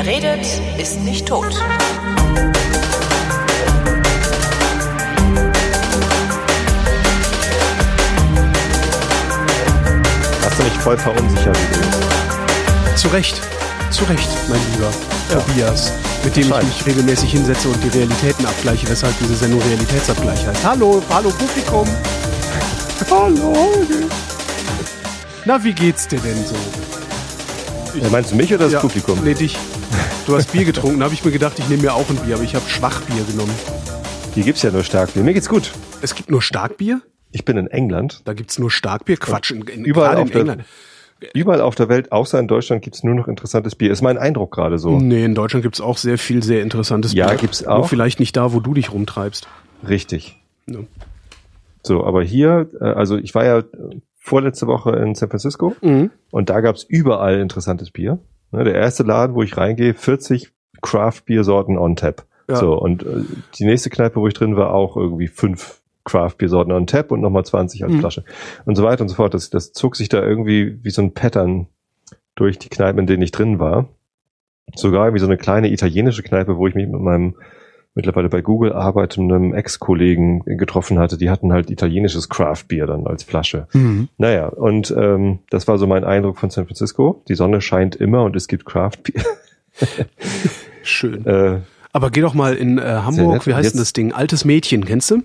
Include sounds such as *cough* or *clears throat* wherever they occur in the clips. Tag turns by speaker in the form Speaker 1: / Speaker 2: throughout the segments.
Speaker 1: Wer redet, ist nicht tot.
Speaker 2: Hast du nicht voll verunsichert?
Speaker 3: Zu Recht, zu Recht, mein lieber Tobias, mit dem ich mich regelmäßig hinsetze und die Realitäten abgleiche, weshalb diese Sendung Realitätsabgleich heißt. Hallo, hallo Publikum. *laughs* Hallo. Na, wie geht's dir denn so?
Speaker 2: Ja, meinst du mich oder das
Speaker 3: Ja,
Speaker 2: Publikum?
Speaker 3: Nee, dich. Du hast Bier getrunken, da habe ich mir gedacht, ich nehme mir auch ein Bier, aber ich habe Schwachbier genommen.
Speaker 2: Hier gibt's ja nur Starkbier. Mir geht's gut.
Speaker 3: Es gibt nur Starkbier?
Speaker 2: Ich bin in England.
Speaker 3: Da gibt's nur Starkbier? Quatsch, in, in,
Speaker 2: Überall auf
Speaker 3: in
Speaker 2: der,
Speaker 3: England.
Speaker 2: überall auf der Welt, außer in Deutschland, gibt's nur noch interessantes Bier. Ist mein Eindruck gerade so.
Speaker 3: Nee, in Deutschland gibt's auch sehr viel, sehr interessantes
Speaker 2: Ja,
Speaker 3: Bier.
Speaker 2: gibt's
Speaker 3: Nur
Speaker 2: auch.
Speaker 3: vielleicht nicht da, wo du dich rumtreibst.
Speaker 2: Richtig.
Speaker 3: Ja.
Speaker 2: So, aber hier, äh, also ich war ja äh, vorletzte Woche in San Francisco
Speaker 3: Mhm.
Speaker 2: und da gab's überall interessantes Bier. Ne, Der erste Laden, wo ich reingehe, 40 Craft-Bier-Sorten on tap.
Speaker 3: Ja.
Speaker 2: So, und äh, die nächste Kneipe, wo ich drin war, auch irgendwie fünf Craft-Bier-Sorten on tap und nochmal 20 als
Speaker 3: Mhm.
Speaker 2: Flasche. Und so weiter und so fort. Das, das zog sich da irgendwie wie so ein Pattern durch die Kneipen, in denen ich drin war. Sogar wie so eine kleine italienische Kneipe, wo ich mich mit meinem mittlerweile bei Google arbeitenden Ex-Kollegen getroffen hatte. Die hatten halt italienisches Craft-Bier dann als Flasche.
Speaker 3: Mhm.
Speaker 2: Naja, und ähm, das war so mein Eindruck von San Francisco. Die Sonne scheint immer und es gibt Craft-Bier. *laughs*
Speaker 3: Schön.
Speaker 2: äh,
Speaker 3: Aber geh doch mal in äh, Hamburg, wie heißt
Speaker 2: Jetzt-
Speaker 3: denn das Ding? Altes Mädchen, kennst du?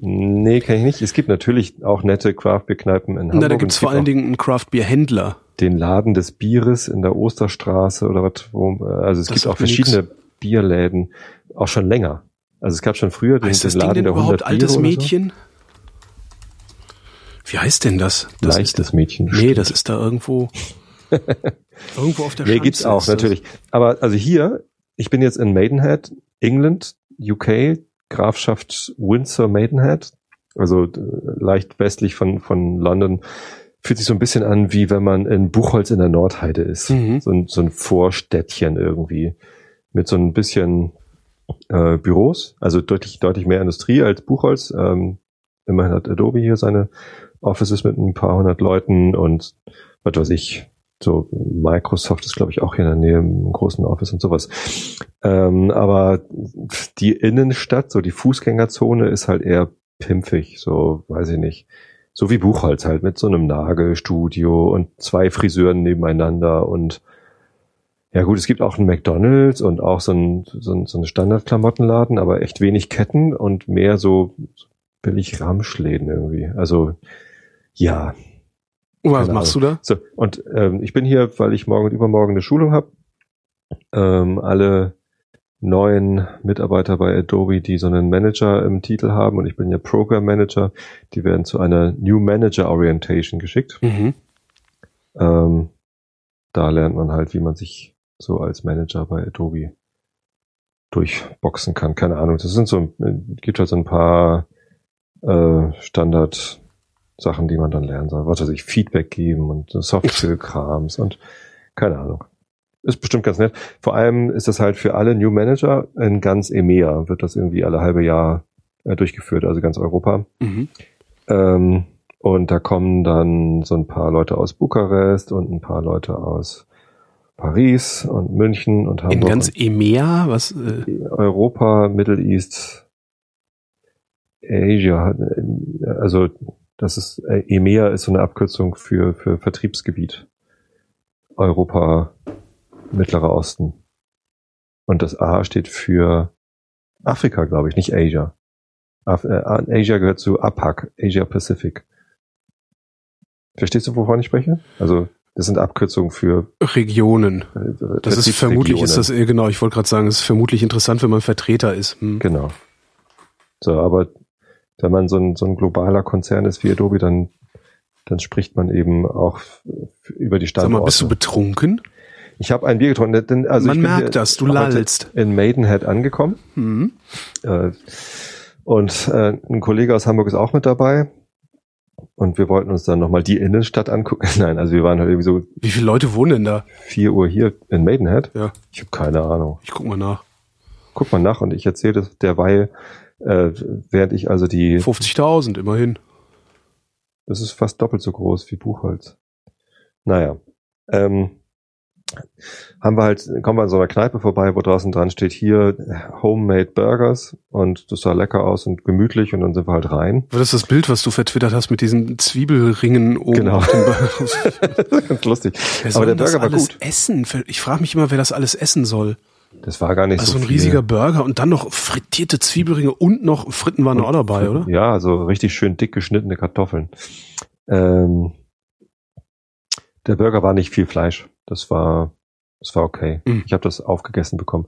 Speaker 2: nee, kann ich nicht. Es gibt natürlich auch nette Craft-Bier-Kneipen in Hamburg.
Speaker 3: Na, da gibt's
Speaker 2: es
Speaker 3: vor allen Dingen einen Craft-Bier-Händler.
Speaker 2: den Laden des Bieres in der Osterstraße oder was. Wo, äh, also es
Speaker 3: Das
Speaker 2: gibt auch verschiedene Bierläden, auch schon länger. Also es gab schon früher den,
Speaker 3: Heißt das
Speaker 2: den
Speaker 3: Ding
Speaker 2: Laden
Speaker 3: denn
Speaker 2: der 100
Speaker 3: überhaupt Altes
Speaker 2: Biere oder
Speaker 3: Mädchen? Wie heißt denn das?
Speaker 2: So.
Speaker 3: das
Speaker 2: Leichtes
Speaker 3: ist,
Speaker 2: Mädchen.
Speaker 3: Nee, das ist da irgendwo. *laughs* irgendwo auf der
Speaker 2: Nee,
Speaker 3: Schanze
Speaker 2: gibt's auch, natürlich. Aber also hier, ich bin jetzt in Maidenhead, England, UK, Grafschaft Windsor Maidenhead, also äh, leicht westlich von, von London. Fühlt sich so ein bisschen an, wie wenn man in Buchholz in der Nordheide ist.
Speaker 3: Mhm.
Speaker 2: So, ein, so ein Vorstädtchen irgendwie. Mit so ein bisschen äh, Büros, also deutlich, deutlich mehr Industrie als Buchholz. Ähm, immerhin hat Adobe hier seine Offices mit ein paar hundert Leuten und was weiß ich, so Microsoft ist, glaube ich, auch hier in der Nähe im großen Office und sowas. Ähm, aber die Innenstadt, so die Fußgängerzone ist halt eher pimpfig, so weiß ich nicht. So wie Buchholz halt mit so einem Nagelstudio und zwei Friseuren nebeneinander und ja gut, es gibt auch einen McDonalds und auch so ein, so ein, so ein Standardklamottenladen, aber echt wenig Ketten und mehr so billig Ramschläden irgendwie. Also ja,
Speaker 3: was machst du da?
Speaker 2: so, und ähm, ich bin hier, weil ich morgen und übermorgen eine Schulung habe. Ähm, alle neuen Mitarbeiter bei Adobe, die so einen Manager im Titel haben, und ich bin ja Program Manager, die werden zu einer New Manager Orientation geschickt.
Speaker 3: Mhm.
Speaker 2: Ähm, da lernt man halt, wie man sich so als Manager bei Adobe durchboxen kann. Keine Ahnung. Das sind so, gibt halt so ein paar äh, Standard Sachen, die man dann lernen soll. Was weiß ich, Feedback geben und so Soft Skill Krams und keine Ahnung. Ist bestimmt ganz nett. Vor allem ist das halt für alle New Manager in ganz EMEA wird das irgendwie alle halbe Jahr äh, durchgeführt, also ganz Europa.
Speaker 3: Mhm.
Speaker 2: Ähm, und da kommen dann so ein paar Leute aus Bukarest und ein paar Leute aus Paris und München und Hamburg.
Speaker 3: In ganz EMEA, was? Äh,
Speaker 2: Europa, Middle East, Asia. Also das ist äh, EMEA ist so eine Abkürzung für für Vertriebsgebiet. Europa, Mittlerer Osten. Und das A steht für Afrika, glaube ich, nicht Asia. Af äh, Asia gehört zu APAC, Asia Pacific. Verstehst du, wovon ich spreche? Also, das sind Abkürzungen für
Speaker 3: Regionen.
Speaker 2: äh,
Speaker 3: Das ist vermutlich, ist das, äh, genau, ich wollte gerade sagen, es ist vermutlich interessant, wenn man Vertreter ist. Hm.
Speaker 2: Genau. So, aber wenn man so ein, so ein globaler Konzern ist wie Adobe, dann, dann spricht man eben auch über die
Speaker 3: Sag
Speaker 2: Standorte.
Speaker 3: mal, bist du betrunken?
Speaker 2: ich habe ein Bier getrunken. Denn, also
Speaker 3: Man merkt das, du lallst.
Speaker 2: In Maidenhead angekommen.
Speaker 3: Hm.
Speaker 2: Äh, und äh, ein Kollege aus Hamburg ist auch mit dabei. Und wir wollten uns dann nochmal die Innenstadt angucken. *laughs* Nein, also wir waren halt irgendwie so
Speaker 3: Wie viele Leute wohnen denn da?
Speaker 2: 4 Uhr hier in Maidenhead.
Speaker 3: Ja.
Speaker 2: Ich habe keine Ahnung.
Speaker 3: Ich guck mal nach.
Speaker 2: Guck mal nach und ich erzähle das derweil, äh, während ich also die
Speaker 3: 50.000, immerhin.
Speaker 2: Das ist fast doppelt so groß wie Buchholz. Naja. Ähm, haben wir halt, kommen wir an so einer Kneipe vorbei, wo draußen dran steht, hier Homemade Burgers und das sah lecker aus und gemütlich und dann sind wir halt rein.
Speaker 3: War das das Bild, was du vertwittert hast mit diesen Zwiebelringen oben
Speaker 2: Genau.
Speaker 3: auf dem Burger? *laughs* *laughs*
Speaker 2: Ganz lustig.
Speaker 3: Wer
Speaker 2: Aber der
Speaker 3: das
Speaker 2: Burger war
Speaker 3: alles
Speaker 2: gut.
Speaker 3: essen? Ich frage mich immer, wer das alles essen soll.
Speaker 2: Das war gar nicht
Speaker 3: Also
Speaker 2: so
Speaker 3: ein
Speaker 2: viel.
Speaker 3: riesiger Burger und dann noch frittierte Zwiebelringe und noch Fritten waren auch dabei, oder?
Speaker 2: Ja, also richtig schön dick geschnittene Kartoffeln. Ähm, der Burger war nicht viel Fleisch. Das war, das war okay.
Speaker 3: Mhm.
Speaker 2: Ich habe das aufgegessen bekommen.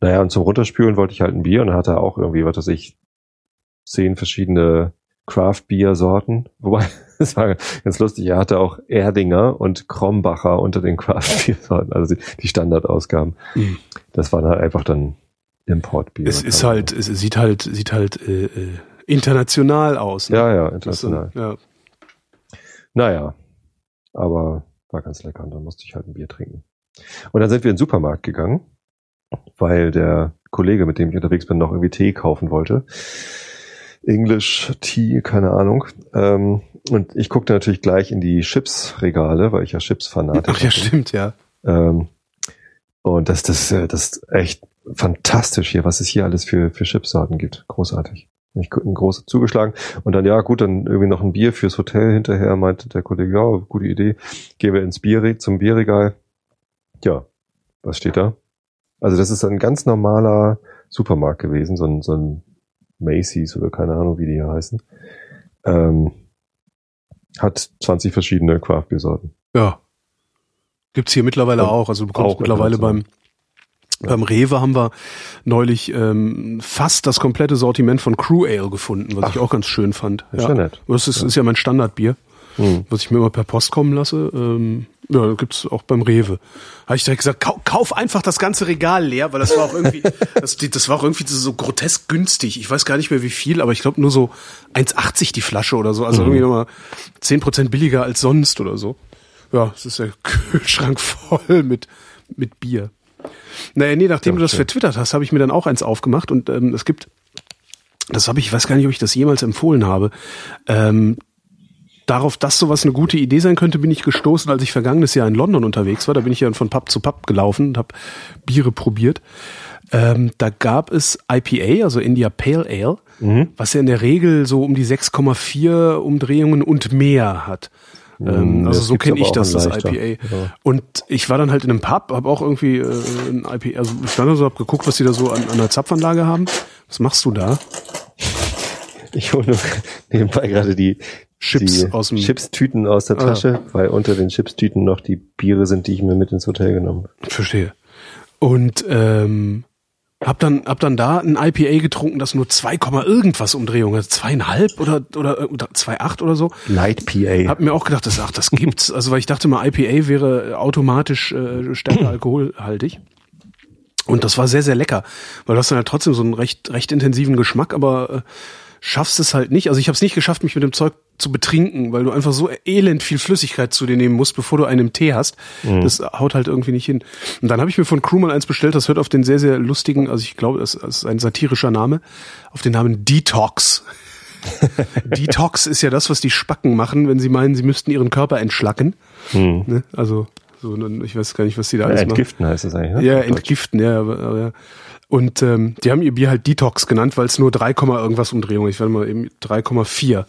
Speaker 2: Naja, und zum Runterspülen wollte ich halt ein Bier und dann hatte er auch irgendwie, was weiß ich, zehn verschiedene Craft-Bier-Sorten. *laughs* Wobei, das war ganz lustig, er hatte auch Erdinger und Krombacher unter den Craft-Bier-Sorten, also die, Standardausgaben.
Speaker 3: Mhm.
Speaker 2: Das waren halt einfach dann Importbier.
Speaker 3: Es ist halt, es sieht halt, sieht halt äh, äh, international aus. Ne?
Speaker 2: Ja, ja, international.
Speaker 3: äh, ja.
Speaker 2: Naja, aber war ganz lecker und dann musste ich halt ein Bier trinken. Und dann sind wir in den Supermarkt gegangen, weil der Kollege, mit dem ich unterwegs bin, noch irgendwie Tee kaufen wollte. English Tea, keine Ahnung. Ähm, und ich guckte natürlich gleich in die Chips-Regale, weil ich ja Chips-Fanatiker
Speaker 3: Ach ja,
Speaker 2: bin.
Speaker 3: stimmt, ja.
Speaker 2: Ähm, und das, das, äh, das ist echt fantastisch hier, was es hier alles für, für Chipsorten gibt. Großartig. Ich ein zugeschlagen. Und dann, ja, gut, dann irgendwie noch ein Bier fürs Hotel hinterher, meinte der Kollege, ja, gute Idee. Gehen wir ins Bier, zum Bierregal. Ja, was steht da? Also das ist ein ganz normaler Supermarkt gewesen, so ein, so ein Macy's oder keine Ahnung, wie die hier heißen. Ähm, hat 20 verschiedene Craft-Bier-Sorten.
Speaker 3: Ja. Gibt's hier mittlerweile
Speaker 2: Und
Speaker 3: auch. Also du bekommst mittlerweile beim. Beim Rewe haben wir neulich ähm, fast das komplette Sortiment von Crew Ale gefunden, was ich auch ganz schön fand.
Speaker 2: Das ist ja nett.
Speaker 3: Das ist, ist ja mein Standardbier,
Speaker 2: Hm.
Speaker 3: was ich mir immer per Post kommen lasse. Ähm, ja, gibt's auch beim Rewe. Habe ich direkt gesagt, kau kauf einfach das ganze Regal leer, weil das war auch irgendwie, *laughs* das, das war auch irgendwie so grotesk günstig. Ich weiß gar nicht mehr wie viel, aber ich glaube nur so 1,80 die Flasche oder so. Also
Speaker 2: Mhm.
Speaker 3: irgendwie nochmal 10% billiger als sonst oder so. Ja, es ist der *laughs* Kühlschrank voll mit, mit Bier. Naja, nee, nachdem
Speaker 2: Ja,
Speaker 3: du das vertwittert hast, habe ich mir dann auch eins aufgemacht und ähm, es gibt, das habe ich, ich weiß gar nicht, ob ich das jemals empfohlen habe, ähm, darauf, dass sowas eine gute Idee sein könnte, bin ich gestoßen, als ich vergangenes Jahr in London unterwegs war. Da bin ich ja von Pub zu Pub gelaufen und habe Biere probiert. Ähm, da gab es IPA, also India Pale Ale,
Speaker 2: Mhm.
Speaker 3: was ja in der Regel so um die 6,4 Umdrehungen und mehr hat. Ähm,
Speaker 2: Mm,
Speaker 3: also so kenne ich das, das
Speaker 2: leichter.
Speaker 3: IPA.
Speaker 2: Ja.
Speaker 3: Und ich war dann halt in einem Pub, habe auch irgendwie äh, ein IPA, also ich stand da so, hab geguckt, was die da so an, an der Zapfanlage haben. Was machst du da? *laughs*
Speaker 2: Ich hole nur nebenbei gerade die
Speaker 3: Chips
Speaker 2: die
Speaker 3: aus dem-
Speaker 2: Chipstüten aus der
Speaker 3: Ah.
Speaker 2: Tasche, weil unter den Chipstüten noch die Biere sind, die ich mir mit ins Hotel genommen habe.
Speaker 3: Verstehe. Und ähm, hab dann hab dann da ein IPA getrunken, das nur 2, Komma irgendwas Umdrehungen hat, zweieinhalb oder oder oder 2,8 oder so.
Speaker 2: Light PA.
Speaker 3: Hab mir auch gedacht, das ach, das gibt's, also weil ich dachte mal IPA wäre automatisch äh, stärker *clears throat* alkoholhaltig. Und das war sehr sehr lecker, weil du hast dann halt trotzdem so einen recht recht intensiven Geschmack, aber äh, schaffst es halt nicht. Also ich habe es nicht geschafft, mich mit dem Zeug zu betrinken, weil du einfach so elend viel Flüssigkeit zu dir nehmen musst, bevor du einen Tee hast. Das haut halt irgendwie nicht hin. Und dann habe ich mir von Crewman eins bestellt, das hört auf den sehr, sehr lustigen, also ich glaube, das ist ein satirischer Name, auf den Namen Detox. *laughs* Detox ist ja das, was die Spacken machen, wenn sie meinen, sie müssten ihren Körper entschlacken. Ne? Also, so, ich weiß gar nicht, was die da
Speaker 2: Ja,
Speaker 3: alles machen.
Speaker 2: entgiften heißt das eigentlich, ne?
Speaker 3: Ja, entgiften, ja, aber, aber ja. Und ähm, die haben ihr Bier halt Detox genannt, weil es nur 3, Komma irgendwas Umdrehungen, ich werde mal eben 3,4.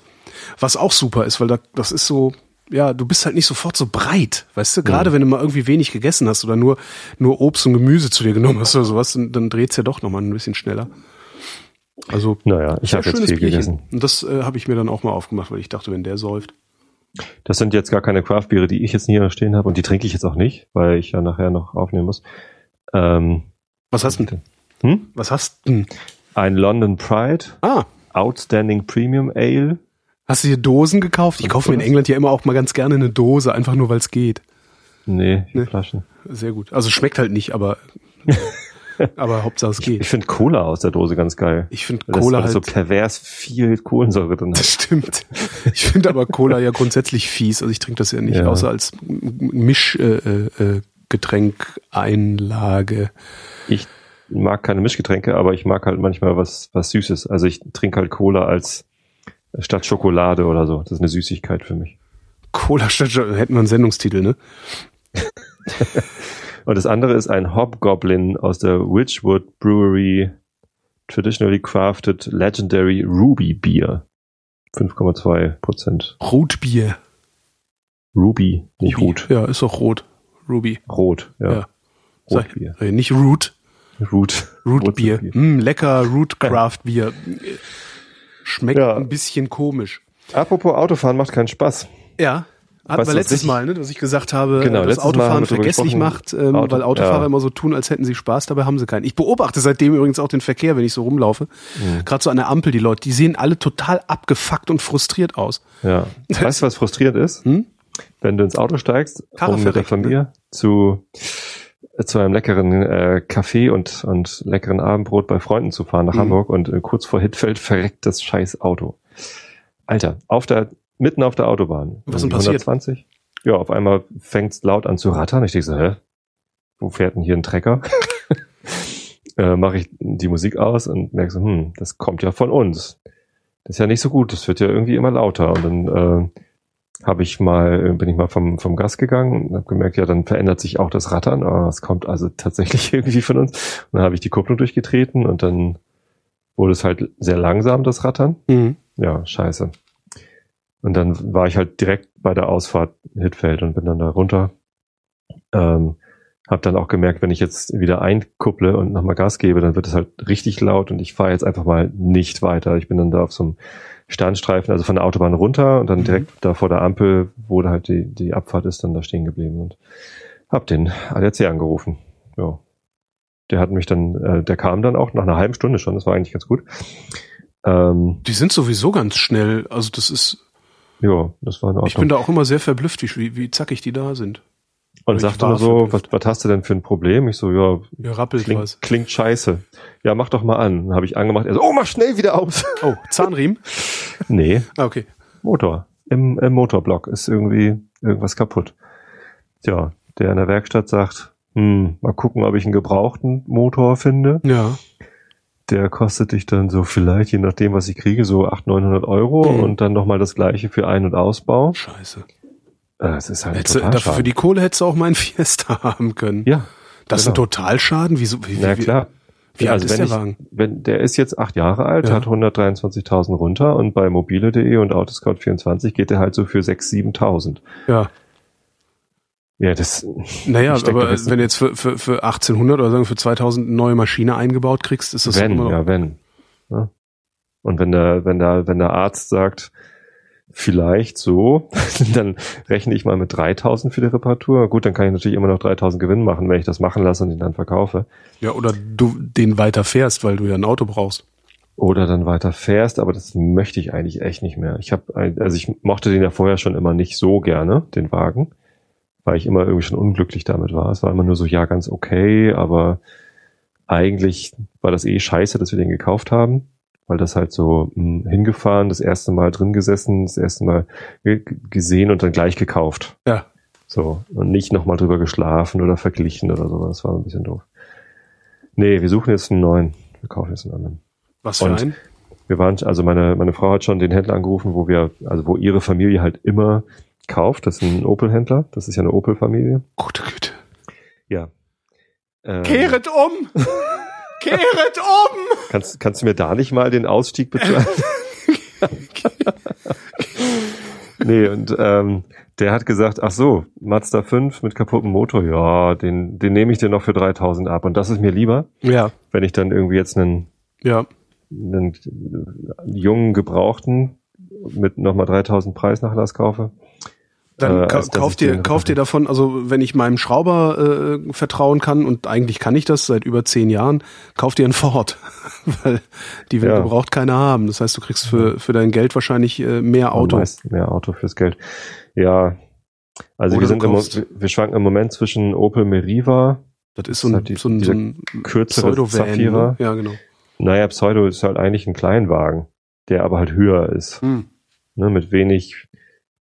Speaker 3: Was auch super ist, weil da, das ist so, ja, du bist halt nicht sofort so breit, weißt du? Gerade wenn du mal irgendwie wenig gegessen hast oder nur, nur Obst und Gemüse zu dir genommen hast oder sowas, dann, dann dreht's ja doch nochmal ein bisschen schneller. Also,
Speaker 2: Naja, ich habe jetzt viel
Speaker 3: Bierchen.
Speaker 2: gegessen.
Speaker 3: Und das äh, habe ich mir dann auch mal aufgemacht, weil ich dachte, wenn der säuft.
Speaker 2: Das sind jetzt gar keine Craftbiere, die ich jetzt hier stehen habe und die trinke ich jetzt auch nicht, weil ich ja nachher noch aufnehmen muss. Ähm,
Speaker 3: Was hast du denn?
Speaker 2: Hm?
Speaker 3: Was hast du?
Speaker 2: Ein London Pride
Speaker 3: Ah,
Speaker 2: Outstanding Premium Ale.
Speaker 3: hast du dir Dosen gekauft? Ich kaufe mir in? England ja immer auch mal ganz gerne eine Dose, einfach nur weil es geht.
Speaker 2: Nee,
Speaker 3: Nee.
Speaker 2: Flaschen.
Speaker 3: Sehr gut. Also schmeckt halt nicht, aber *laughs* aber Hauptsache es
Speaker 2: Ich
Speaker 3: geht.
Speaker 2: finde Cola aus der Dose ganz geil.
Speaker 3: Ich finde Cola
Speaker 2: das
Speaker 3: halt.
Speaker 2: so pervers viel Kohlensäure drin hat.
Speaker 3: Das stimmt. Ich finde aber Cola ja grundsätzlich fies. Also ich trinke das ja nicht,
Speaker 2: Ja.
Speaker 3: außer als Mischgetränk äh, äh, Getränkeinlage.
Speaker 2: Ich mag keine Mischgetränke, aber ich mag halt manchmal was, was Süßes. Also ich trinke halt Cola als statt Schokolade oder so. Das ist eine Süßigkeit für mich.
Speaker 3: Cola statt hätten wir einen Sendungstitel, ne? *laughs*
Speaker 2: Und das andere ist ein Hobgoblin aus der Witchwood Brewery Traditionally Crafted Legendary Ruby Beer. 5,2 Prozent.
Speaker 3: Rotbier.
Speaker 2: Ruby, nicht
Speaker 3: Ruby.
Speaker 2: Rot.
Speaker 3: Ja, ist doch rot. Ruby.
Speaker 2: Rot, ja.
Speaker 3: Ja.
Speaker 2: Rotbier.
Speaker 3: Äh, nicht Root.
Speaker 2: Root.
Speaker 3: Rootbier.
Speaker 2: Wurzelbier.
Speaker 3: Hm, lecker Root Craft Bier. Schmeckt
Speaker 2: Ja.
Speaker 3: ein bisschen komisch.
Speaker 2: Apropos Autofahren macht keinen Spaß.
Speaker 3: Ja. Hatten
Speaker 2: Weißt
Speaker 3: wir letztes Mal, ne, dass ich gesagt habe,
Speaker 2: Genau,
Speaker 3: dass Autofahren vergesslich macht, ähm,
Speaker 2: Auto-
Speaker 3: weil Autofahrer
Speaker 2: ja.
Speaker 3: immer so tun, als hätten sie Spaß, dabei haben sie keinen. Ich beobachte seitdem übrigens auch den Verkehr, wenn ich so rumlaufe.
Speaker 2: Mhm.
Speaker 3: Gerade so an der Ampel, die Leute, die sehen alle total abgefuckt und frustriert aus.
Speaker 2: Ja. *laughs* Weißt du, was frustrierend ist?
Speaker 3: Hm?
Speaker 2: Wenn du ins Auto steigst, um mit der
Speaker 3: verreckt, ne?
Speaker 2: Familie zu, zu einem leckeren äh, Kaffee und, und leckeren Abendbrot bei Freunden zu fahren nach
Speaker 3: Mhm.
Speaker 2: Hamburg und äh, kurz vor Hittfeld verreckt das scheiß Auto. Alter, auf der, mitten auf der Autobahn.
Speaker 3: Was denn
Speaker 2: Irgendwie
Speaker 3: passiert?
Speaker 2: 120? Ja, auf einmal fängt's laut an zu rattern. Ich denke so, hä? Wo fährt denn hier ein Trecker? *laughs* äh, Mache ich die Musik aus und merke so, hm, das kommt ja von uns. Das ist ja nicht so gut, das wird ja irgendwie immer lauter. Und dann äh, habe ich mal, bin ich mal vom, vom Gas gegangen und habe gemerkt, ja, dann verändert sich auch das Rattern. Aber es kommt also *laughs* tatsächlich irgendwie von uns. Und dann habe ich die Kupplung durchgetreten und dann wurde es halt sehr langsam, das Rattern.
Speaker 3: Mhm.
Speaker 2: Ja, scheiße. Und dann war ich halt direkt bei der Ausfahrt Hittfeld und bin dann da runter. Ähm, hab dann auch gemerkt, wenn ich jetzt wieder einkupple und nochmal Gas gebe, dann wird es halt richtig laut und ich fahre jetzt einfach mal nicht weiter. Ich bin dann da auf so einem Standstreifen, also von der Autobahn runter und dann
Speaker 3: Mhm.
Speaker 2: direkt da vor der Ampel, wo da halt die, die Abfahrt ist, dann da stehen geblieben und hab den ADAC angerufen. Ja. Der hat mich dann, äh, der kam dann auch nach einer halben Stunde schon, das war eigentlich ganz gut. Ähm,
Speaker 3: Die sind sowieso ganz schnell. Also das ist,
Speaker 2: ja, das war in Ordnung.
Speaker 3: ich bin da auch immer sehr verblüfft, wie, wie zackig die da sind.
Speaker 2: Und sagte nur so, was, was hast du denn für ein Problem? Ich so, ja,
Speaker 3: Ihr rappelt
Speaker 2: klingt,
Speaker 3: was.
Speaker 2: klingt scheiße. Ja, mach doch mal an. Dann habe ich angemacht. Er so, oh, mach schnell wieder aus. *laughs*
Speaker 3: Oh, Zahnriemen? *laughs*
Speaker 2: nee,
Speaker 3: Ah, okay.
Speaker 2: Motor. Im, Im Motorblock ist irgendwie irgendwas kaputt. Tja, der in der Werkstatt sagt, hm, mal gucken, ob ich einen gebrauchten Motor finde.
Speaker 3: Ja.
Speaker 2: Der kostet dich dann so vielleicht, je nachdem, was ich kriege, so 800, 900 Euro
Speaker 3: Mhm.
Speaker 2: und dann nochmal das gleiche für Ein- und Ausbau.
Speaker 3: Scheiße.
Speaker 2: Äh, Es ist halt
Speaker 3: Hättest dafür für die Kohle hättest du auch meinen *laughs* Fiesta haben können.
Speaker 2: Ja,
Speaker 3: Das ist
Speaker 2: genau.
Speaker 3: ein Totalschaden? Wieso? Wie,
Speaker 2: na
Speaker 3: wie,
Speaker 2: klar.
Speaker 3: Wie
Speaker 2: Ja,
Speaker 3: alt ist
Speaker 2: wenn
Speaker 3: der
Speaker 2: ich,
Speaker 3: Wagen?
Speaker 2: Wenn, der ist jetzt acht Jahre alt,
Speaker 3: Ja.
Speaker 2: hat 123.000 runter und bei mobile.de und Autoscout24 geht der halt so für 6.000, 7.000.
Speaker 3: Ja.
Speaker 2: Ja, das,
Speaker 3: Naja,
Speaker 2: denke,
Speaker 3: aber
Speaker 2: das-
Speaker 3: wenn du jetzt für, für, für 1800 oder sagen für 2000 eine neue Maschine eingebaut kriegst, ist das
Speaker 2: wenn,
Speaker 3: immer noch.
Speaker 2: ja, wenn. Ja. Und wenn der, wenn der, wenn der Arzt sagt, vielleicht so, *laughs* dann rechne ich mal mit 3.000 für die Reparatur. Gut, dann kann ich natürlich immer noch 3.000 Gewinn machen, wenn ich das machen lasse und ihn dann verkaufe.
Speaker 3: Ja, oder du den weiter fährst, weil du ja ein Auto brauchst.
Speaker 2: Oder dann weiter fährst, aber das möchte ich eigentlich echt nicht mehr. Ich habe, also ich mochte den ja vorher schon immer nicht so gerne, den Wagen, weil ich immer irgendwie schon unglücklich damit war. Es war immer nur so, ja, ganz okay, aber eigentlich war das eh scheiße, dass wir den gekauft haben, weil das halt so mh, hingefahren, das erste Mal drin gesessen, das erste Mal ge- gesehen und dann gleich gekauft.
Speaker 3: Ja.
Speaker 2: So. Und nicht nochmal drüber geschlafen oder verglichen oder so. Das war ein bisschen doof. Nee, wir suchen jetzt einen neuen. Wir kaufen jetzt einen anderen.
Speaker 3: Was für
Speaker 2: Und-
Speaker 3: ein?
Speaker 2: Wir waren, also meine, meine Frau hat schon den Händler angerufen, wo wir, also wo ihre Familie halt immer kauft. Das ist ein Opel-Händler. Das ist ja eine Opel-Familie.
Speaker 3: Gute Güte.
Speaker 2: Ja. Ähm,
Speaker 3: Kehret um! *laughs* Kehret um!
Speaker 2: kannst, kannst du mir da nicht mal den Ausstieg bezahlen? *laughs* nee, und ähm, der hat gesagt, ach so, Mazda 5 mit kaputtem Motor, ja, den, den nehme ich dir noch für 3000 ab. Und das ist mir lieber,
Speaker 3: Ja,
Speaker 2: wenn ich dann irgendwie jetzt einen
Speaker 3: ja.
Speaker 2: einen jungen Gebrauchten mit nochmal 3000 Preisnachlass kaufe.
Speaker 3: Dann
Speaker 2: Äh,
Speaker 3: ka
Speaker 2: als dass
Speaker 3: kauf
Speaker 2: ich
Speaker 3: dir,
Speaker 2: den-
Speaker 3: kauf dir davon, also wenn ich meinem Schrauber äh, vertrauen kann, und eigentlich kann ich das seit über zehn Jahren, kauf dir einen Ford. *laughs* Weil die will
Speaker 2: Ja.
Speaker 3: gebraucht keiner haben. Das heißt, du kriegst für, für dein Geld wahrscheinlich äh, mehr Auto.
Speaker 2: meisten Mehr Auto fürs Geld. Ja. Also
Speaker 3: Oder
Speaker 2: wir sind im, wir- schwanken im Moment zwischen Opel Meriva,
Speaker 3: Das ist so ein,
Speaker 2: halt die-
Speaker 3: so ein, so ein
Speaker 2: kürzere
Speaker 3: Pseudo-Van.
Speaker 2: Zafira.
Speaker 3: Ne? Ja, genau.
Speaker 2: Naja, Pseudo ist halt eigentlich ein Kleinwagen, der aber halt höher ist.
Speaker 3: Hm.
Speaker 2: Ne, mit wenig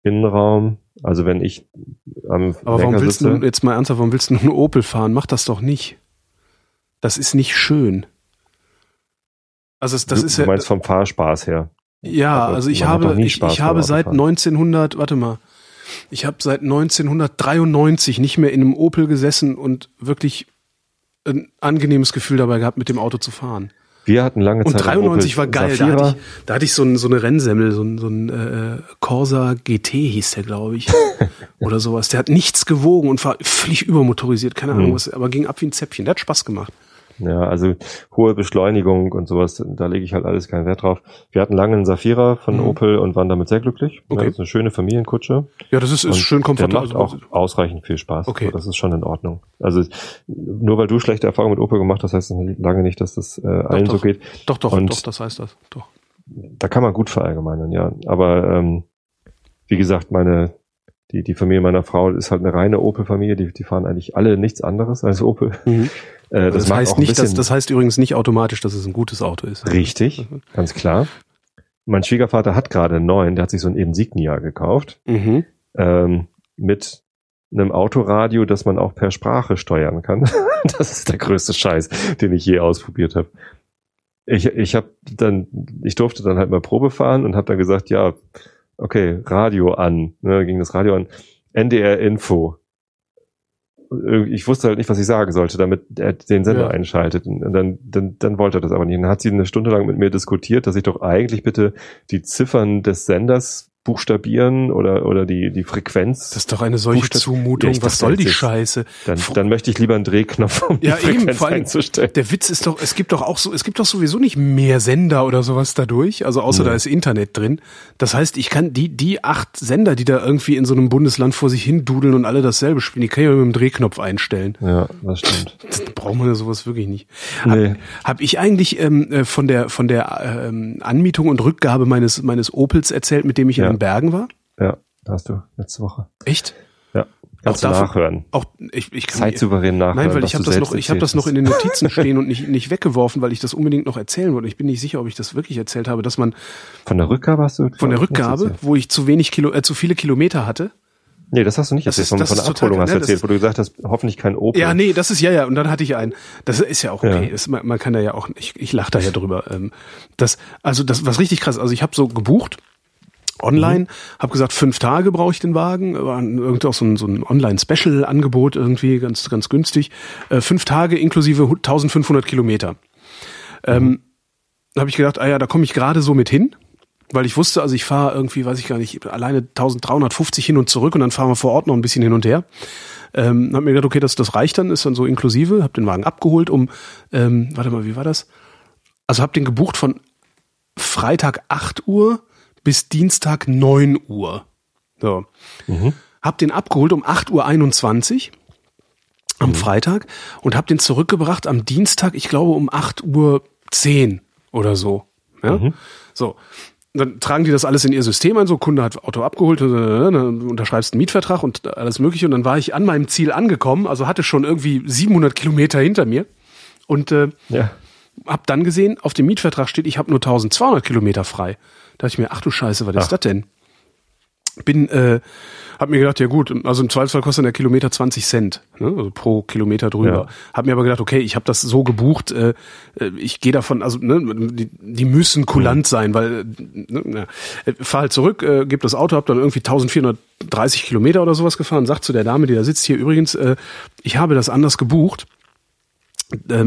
Speaker 2: Innenraum. Also wenn ich am
Speaker 3: Aber warum willst
Speaker 2: sitze,
Speaker 3: du, jetzt mal ernsthaft, warum willst du einen Opel fahren? Mach das doch nicht. Das ist nicht schön. Also das
Speaker 2: du,
Speaker 3: ist
Speaker 2: du
Speaker 3: ja,
Speaker 2: meinst vom Fahrspaß her.
Speaker 3: ja,
Speaker 2: aber
Speaker 3: also ich habe, ich, ich habe seit
Speaker 2: Autofahren.
Speaker 3: 1900, warte mal, Ich habe seit 1993 nicht mehr in einem Opel gesessen und wirklich ein angenehmes Gefühl dabei gehabt, mit dem Auto zu fahren.
Speaker 2: Wir hatten lange Zeit.
Speaker 3: Und 93 war geil. Da hatte, ich, da hatte ich so, ein, so eine Rennsemmel, so ein, so ein äh, Corsa GT hieß der, glaube ich. *laughs* Oder sowas. Der hat nichts gewogen und war völlig übermotorisiert, keine Ahnung mhm. was, aber ging ab wie ein Zäpfchen. Der hat Spaß gemacht.
Speaker 2: Ja, also hohe Beschleunigung und sowas, da lege ich halt alles keinen Wert drauf. Wir hatten lange einen Safira von mhm. Opel und waren damit sehr glücklich. Okay. Das ist eine schöne Familienkutsche.
Speaker 3: Ja, das ist, ist schön komfortabel.
Speaker 2: Der macht auch ausreichend viel Spaß.
Speaker 3: Okay.
Speaker 2: Das ist schon in Ordnung. Also nur weil du schlechte Erfahrungen mit Opel gemacht hast, heißt das lange nicht, dass das äh, allen
Speaker 3: doch,
Speaker 2: so geht.
Speaker 3: Doch, doch, und doch, das heißt das. Doch.
Speaker 2: Da kann man gut verallgemeinern, ja. Aber ähm, wie gesagt, meine die, die Familie meiner Frau ist halt eine reine Opel-Familie, die, die fahren eigentlich alle nichts anderes als Opel. Mhm.
Speaker 3: Äh, das, das heißt nicht, dass, das heißt übrigens nicht automatisch, dass es ein gutes Auto ist.
Speaker 2: Richtig, ganz klar. Mein Schwiegervater hat gerade einen neuen, der hat sich so ein Insignia gekauft. Mhm. Ähm, mit einem Autoradio, das man auch per Sprache steuern kann. *laughs* das ist der größte Scheiß, den ich je ausprobiert habe. Ich, ich habe dann, ich durfte dann halt mal Probe fahren und habe dann gesagt, ja, okay, Radio an. Ne, ging das Radio an. NDR Info ich wusste halt nicht, was ich sagen sollte, damit er den Sender ja. einschaltet. Und dann, dann, dann wollte er das aber nicht. Und dann hat sie eine Stunde lang mit mir diskutiert, dass ich doch eigentlich bitte die Ziffern des Senders buchstabieren oder, oder die, die Frequenz.
Speaker 3: Das ist doch eine solche Zumutung. Ja, Was soll die Scheiße?
Speaker 2: Dann, dann möchte ich lieber einen Drehknopf, um
Speaker 3: ja, die Frequenz eben, vor allem, einzustellen. Der Witz ist doch, es gibt doch auch so, es gibt doch sowieso nicht mehr Sender oder sowas dadurch. Also außer ja. da ist Internet drin. Das heißt, ich kann die, die acht Sender, die da irgendwie in so einem Bundesland vor sich hin dudeln und alle dasselbe spielen, die kann ich mit dem Drehknopf einstellen.
Speaker 2: Ja, das stimmt. *laughs*
Speaker 3: Das braucht man ja sowas wirklich nicht. Nee. Hab, hab ich eigentlich ähm, äh, von der, von der ähm, Anmietung und Rückgabe meines, meines Opels erzählt, mit dem ich ja. In Bergen war?
Speaker 2: Ja, hast du letzte Woche.
Speaker 3: Echt?
Speaker 2: Ja. Kannst auch du nachhören.
Speaker 3: Auch ich, ich kann
Speaker 2: Zeitsouverän nachhören.
Speaker 3: Nein, weil ich habe das noch, ich habe das noch in den Notizen *laughs* stehen und nicht nicht weggeworfen, weil ich das unbedingt noch erzählen wollte. Ich bin nicht sicher, ob ich das wirklich erzählt habe, dass man
Speaker 2: von der Rückgabe hast du
Speaker 3: von der Rückgabe, wo ich zu wenig Kilo, äh, zu viele Kilometer hatte.
Speaker 2: Nee, das hast du nicht
Speaker 3: das
Speaker 2: erzählt.
Speaker 3: Ist,
Speaker 2: von, von der Abholung hast du erzählt, wo du gesagt hast, hoffentlich kein Opel.
Speaker 3: Ja, nee, das ist ja, ja. Und dann hatte ich einen. Das ist ja auch okay. Ja. Das, man, man, kann da ja auch, ich, ich lache da ja drüber. Ähm, das, also das, was richtig krass. Also ich habe so gebucht online, mhm. habe gesagt, fünf Tage brauche ich den Wagen, war irgendwie auch so ein, so ein Online-Special-Angebot irgendwie, ganz, ganz günstig. Äh, fünf Tage inklusive 1500 Kilometer. Ähm, mhm. habe ich gedacht, ah ja, da komme ich gerade so mit hin, weil ich wusste, also ich fahre irgendwie, weiß ich gar nicht, alleine 1350 hin und zurück und dann fahren wir vor Ort noch ein bisschen hin und her. Ähm, hab mir gedacht, okay, das, das reicht dann, ist dann so inklusive, habe den Wagen abgeholt um, ähm, warte mal, wie war das? Also habe den gebucht von Freitag 8 Uhr bis Dienstag 9 Uhr. So. Mhm. Hab den abgeholt um 8.21 Uhr am mhm. Freitag und hab den zurückgebracht am Dienstag, ich glaube um 8.10 Uhr oder so. Ja? Mhm. So dann tragen die das alles in ihr System ein, so Kunde hat Auto abgeholt, äh, dann unterschreibst einen Mietvertrag und alles mögliche und dann war ich an meinem Ziel angekommen, also hatte schon irgendwie 700 Kilometer hinter mir und äh, ja. hab dann gesehen, auf dem Mietvertrag steht, ich habe nur 1200 Kilometer frei. Da dachte ich mir, ach du Scheiße, was ach. ist das denn? Bin, äh, hab mir gedacht, ja gut, also im Zweifelsfall kostet der Kilometer 20 Cent, ne? also pro Kilometer drüber. Ja. Hab mir aber gedacht, okay, ich habe das so gebucht, äh, äh ich gehe davon, also ne, die, die müssen kulant mhm. sein, weil ne, äh, fahr halt zurück, äh, gebe das Auto, hab dann irgendwie 1430 Kilometer oder sowas gefahren, sagt zu der Dame, die da sitzt hier übrigens, äh, ich habe das anders gebucht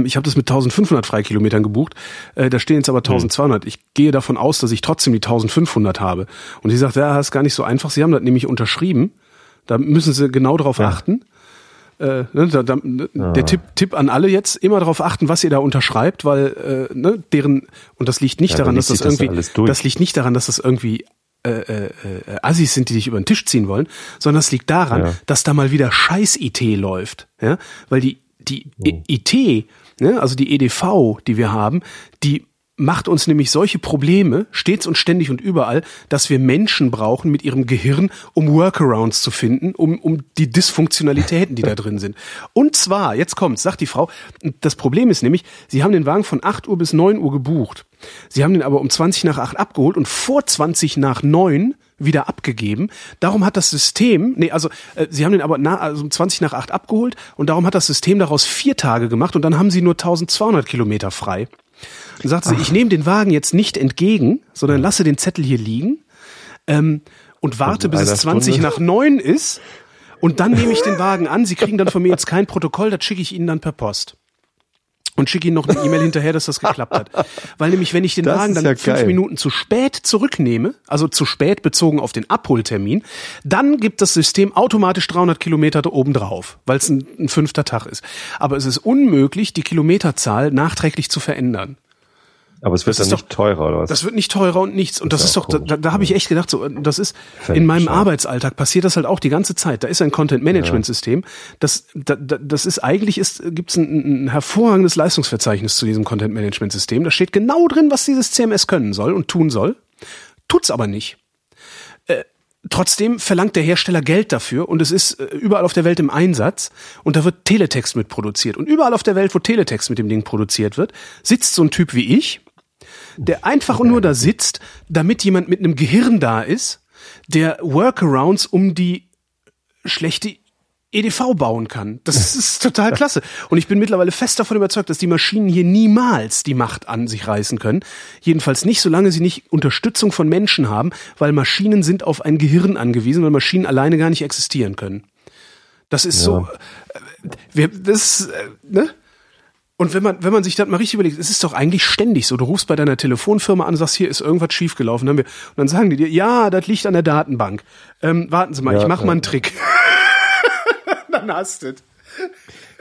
Speaker 3: ich habe das mit 1500 Freikilometern gebucht, äh, da stehen jetzt aber 1200. Hm. Ich gehe davon aus, dass ich trotzdem die 1500 habe. Und sie sagt, ja, das ist gar nicht so einfach. Sie haben das nämlich unterschrieben. Da müssen Sie genau darauf ja. achten. Äh, ne, da, da, ja. Der Tipp, Tipp an alle jetzt, immer darauf achten, was ihr da unterschreibt, weil äh, ne, deren, und das liegt nicht ja, daran, dass das irgendwie, das, das liegt nicht daran, dass das irgendwie äh, äh, äh, Assis sind, die dich über den Tisch ziehen wollen, sondern das liegt daran, ja. dass da mal wieder Scheiß-IT läuft. Ja? Weil die die. IT, ne, also die EDV, die wir haben, die macht uns nämlich solche Probleme, stets und ständig und überall, dass wir Menschen brauchen mit ihrem Gehirn, um Workarounds zu finden, um, um die Dysfunktionalitäten, die da drin sind. Und zwar, jetzt kommt's, sagt die Frau, das Problem ist nämlich, Sie haben den Wagen von 8 Uhr bis 9 Uhr gebucht. Sie haben den aber um 20 nach 8 abgeholt und vor 20 nach 9 wieder abgegeben. Darum hat das System, nee, also äh, sie haben den aber na, also um 20 nach 8 abgeholt und darum hat das System daraus vier Tage gemacht und dann haben sie nur 1200 Kilometer frei. Dann sagte Ach. sie, ich nehme den Wagen jetzt nicht entgegen, sondern lasse den Zettel hier liegen. Ähm, und warte, bis es
Speaker 2: einer
Speaker 3: 20
Speaker 2: Stunde.
Speaker 3: nach 9 ist und dann nehme ich den Wagen an. Sie kriegen dann von mir jetzt kein Protokoll, das schicke ich Ihnen dann per Post. Und schicke Ihnen noch eine E-Mail hinterher, dass das geklappt hat. Weil nämlich, wenn ich den
Speaker 2: Das
Speaker 3: Wagen dann
Speaker 2: ja
Speaker 3: fünf
Speaker 2: geil.
Speaker 3: Minuten zu spät zurücknehme, also zu spät bezogen auf den Abholtermin, dann gibt das System automatisch 300 Kilometer da oben drauf, weil es ein, ein fünfter Tag ist. Aber es ist unmöglich, die Kilometerzahl nachträglich zu verändern.
Speaker 2: Aber es wird
Speaker 3: Das
Speaker 2: dann
Speaker 3: ist
Speaker 2: nicht teurer, oder was?
Speaker 3: Das wird nicht teurer und nichts. Und das,
Speaker 2: ist
Speaker 3: ist
Speaker 2: ja
Speaker 3: doch,
Speaker 2: komisch,
Speaker 3: da, da habe ich echt gedacht, so, das ist
Speaker 2: Völlig
Speaker 3: in meinem
Speaker 2: bescheuert.
Speaker 3: Arbeitsalltag passiert das halt auch die ganze Zeit. Da ist ein Content-Management-System. Das, da, da, das ist eigentlich ist, gibt's ein, ein hervorragendes Leistungsverzeichnis zu diesem Content-Management-System. Da steht genau drin, was dieses CMS können soll und tun soll. Tut's aber nicht. Äh, Trotzdem verlangt der Hersteller Geld dafür und es ist äh, überall auf der Welt im Einsatz und da wird Teletext mit produziert. Und überall auf der Welt, wo Teletext mit dem Ding produziert wird, sitzt so ein Typ wie ich, der einfach nur da sitzt, damit jemand mit einem Gehirn da ist, der Workarounds um die schlechte EDV bauen kann. Das *laughs* ist total klasse. Und ich bin mittlerweile fest davon überzeugt, dass die Maschinen hier niemals die Macht an sich reißen können. Jedenfalls nicht, solange sie nicht Unterstützung von Menschen haben, weil Maschinen sind auf ein Gehirn angewiesen, weil Maschinen alleine gar nicht existieren können. Das ist so, äh, wir, das, äh, ne? Und wenn man, wenn man sich das mal richtig überlegt, es ist doch eigentlich ständig so. Du rufst bei deiner Telefonfirma an und sagst, hier ist irgendwas schiefgelaufen. Haben wir, und dann sagen die dir, ja, das liegt an der Datenbank. Ähm, warten Sie mal,
Speaker 2: Ja,
Speaker 3: ich mach
Speaker 2: ja.
Speaker 3: mal einen Trick. *laughs* dann hast du.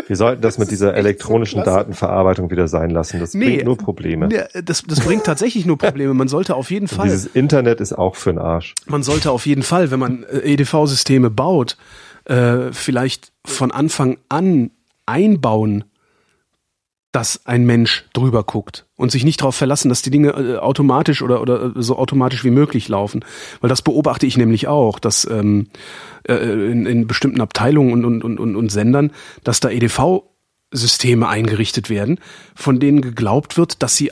Speaker 2: Wir sollten das mit dieser
Speaker 3: so
Speaker 2: elektronischen
Speaker 3: klasse.
Speaker 2: Datenverarbeitung wieder sein lassen. Das
Speaker 3: Nee,
Speaker 2: bringt nur Probleme.
Speaker 3: Das, das bringt tatsächlich nur Probleme. Man sollte auf jeden *laughs* Fall,
Speaker 2: Dieses Internet ist auch für den Arsch.
Speaker 3: man sollte auf jeden Fall, wenn man äh, EDV-Systeme baut, äh, vielleicht von Anfang an einbauen, dass ein Mensch drüber guckt und sich nicht darauf verlassen, dass die Dinge äh, automatisch oder, oder äh, so automatisch wie möglich laufen. Weil das beobachte ich nämlich auch, dass ähm, äh, in, in bestimmten Abteilungen und, und, und, und, und Sendern, dass da EDV-Systeme eingerichtet werden, von denen geglaubt wird, dass sie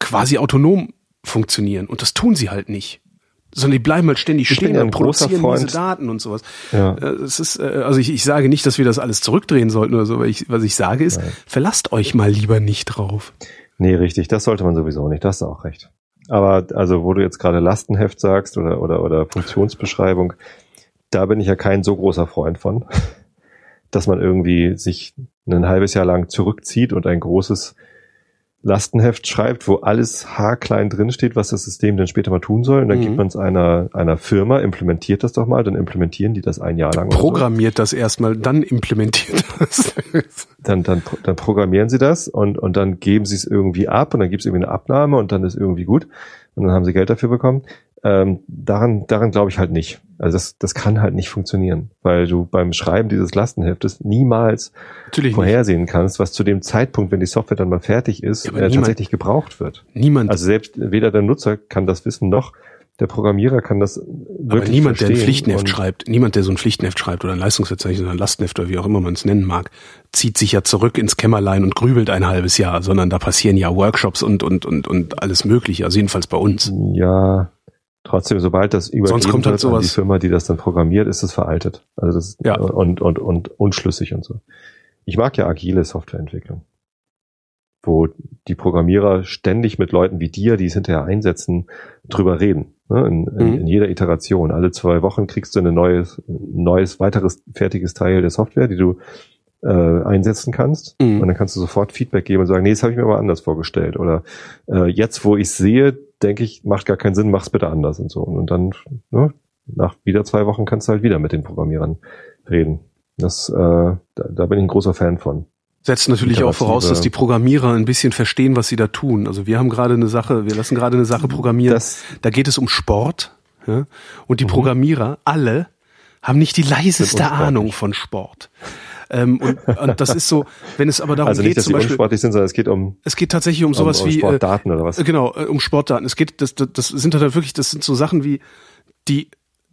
Speaker 3: quasi autonom funktionieren. Und das tun sie halt nicht. Sondern die bleiben halt ständig
Speaker 2: Ich
Speaker 3: stehen und produzieren
Speaker 2: Freund-
Speaker 3: diese Daten und sowas.
Speaker 2: Ja.
Speaker 3: Äh, Es ist, äh, also ich, ich sage nicht, dass wir das alles zurückdrehen sollten oder so, weil ich, was ich sage ist, verlasst euch mal lieber nicht drauf.
Speaker 2: Nee, richtig, das sollte man sowieso nicht, das ist auch recht. Aber also, wo du jetzt gerade Lastenheft sagst oder, oder, oder Funktionsbeschreibung, da bin ich ja kein so großer Freund von, *laughs* dass man irgendwie sich ein halbes Jahr lang zurückzieht und ein großes Lastenheft schreibt, wo alles haarklein drinsteht, was das System dann später mal tun soll. Und dann
Speaker 3: Mhm.
Speaker 2: gibt man es einer, einer Firma, implementiert das doch mal, dann implementieren die das ein Jahr lang. oder so.
Speaker 3: Programmiert das erstmal, dann implementiert das. *laughs*
Speaker 2: dann, dann, dann programmieren sie das und, und dann geben sie es irgendwie ab und dann gibt es irgendwie eine Abnahme und dann ist irgendwie gut und dann haben sie Geld dafür bekommen. Ähm, daran daran glaube ich halt nicht. Also das, das kann halt nicht funktionieren, weil du beim Schreiben dieses Lastenheftes niemals
Speaker 3: Natürlich nicht.
Speaker 2: vorhersehen kannst, was zu dem Zeitpunkt, wenn die Software dann mal fertig ist,
Speaker 3: Ja, aber
Speaker 2: äh,
Speaker 3: niemand-
Speaker 2: tatsächlich gebraucht wird.
Speaker 3: Niemand,
Speaker 2: Also selbst weder der Nutzer kann das wissen, noch der Programmierer kann das
Speaker 3: aber
Speaker 2: wirklich
Speaker 3: niemand, der ein. Pflichtenheft schreibt, niemand, der so ein Pflichtenheft schreibt oder ein Leistungsverzeichnis oder ein Lastenheft oder wie auch immer man es nennen mag, zieht sich ja zurück ins Kämmerlein und grübelt ein halbes Jahr, sondern da passieren ja Workshops und, und, und, und alles Mögliche, also jedenfalls bei uns.
Speaker 2: Ja, trotzdem, sobald das übergeben
Speaker 3: kommt halt
Speaker 2: wird an die
Speaker 3: sowas-
Speaker 2: Firma, die das dann programmiert, ist es veraltet. Also das
Speaker 3: Ja.
Speaker 2: und, und, und unschlüssig und so. Ich mag ja agile Softwareentwicklung, wo die Programmierer ständig mit Leuten wie dir, die es hinterher einsetzen, drüber reden. Ne? In, in,
Speaker 3: Mhm.
Speaker 2: in jeder Iteration. Alle zwei Wochen kriegst du ein neues, neues, weiteres, fertiges Teil der Software, die du äh, einsetzen kannst.
Speaker 3: Mhm.
Speaker 2: Und dann kannst du sofort Feedback geben und sagen, nee, das habe ich mir mal anders vorgestellt. Oder äh, jetzt, wo ich sehe, denke ich, macht gar keinen Sinn, mach's bitte anders und so. Und dann, ne, nach wieder zwei Wochen kannst du halt wieder mit den Programmierern reden. Das, äh, da, da bin ich ein großer Fan von.
Speaker 3: Setzt natürlich auch voraus, dass die Programmierer ein bisschen verstehen, was sie da tun. Also wir haben gerade eine Sache, wir lassen gerade eine Sache programmieren.
Speaker 2: Das,
Speaker 3: da geht es um Sport. Ja? Und die
Speaker 2: Mhm.
Speaker 3: Programmierer, alle, haben nicht die leiseste. Ahnung von Sport. Ähm, und, und das ist so, wenn es aber darum
Speaker 2: also nicht,
Speaker 3: geht,
Speaker 2: dass
Speaker 3: zum Beispiel,
Speaker 2: unsportlich sind, sondern es geht um,
Speaker 3: es geht tatsächlich um sowas
Speaker 2: um, um
Speaker 3: wie, äh,
Speaker 2: Sportdaten oder was.
Speaker 3: äh, genau, äh, um Sportdaten. Es geht, das, das, das sind halt wirklich, das sind so Sachen wie, die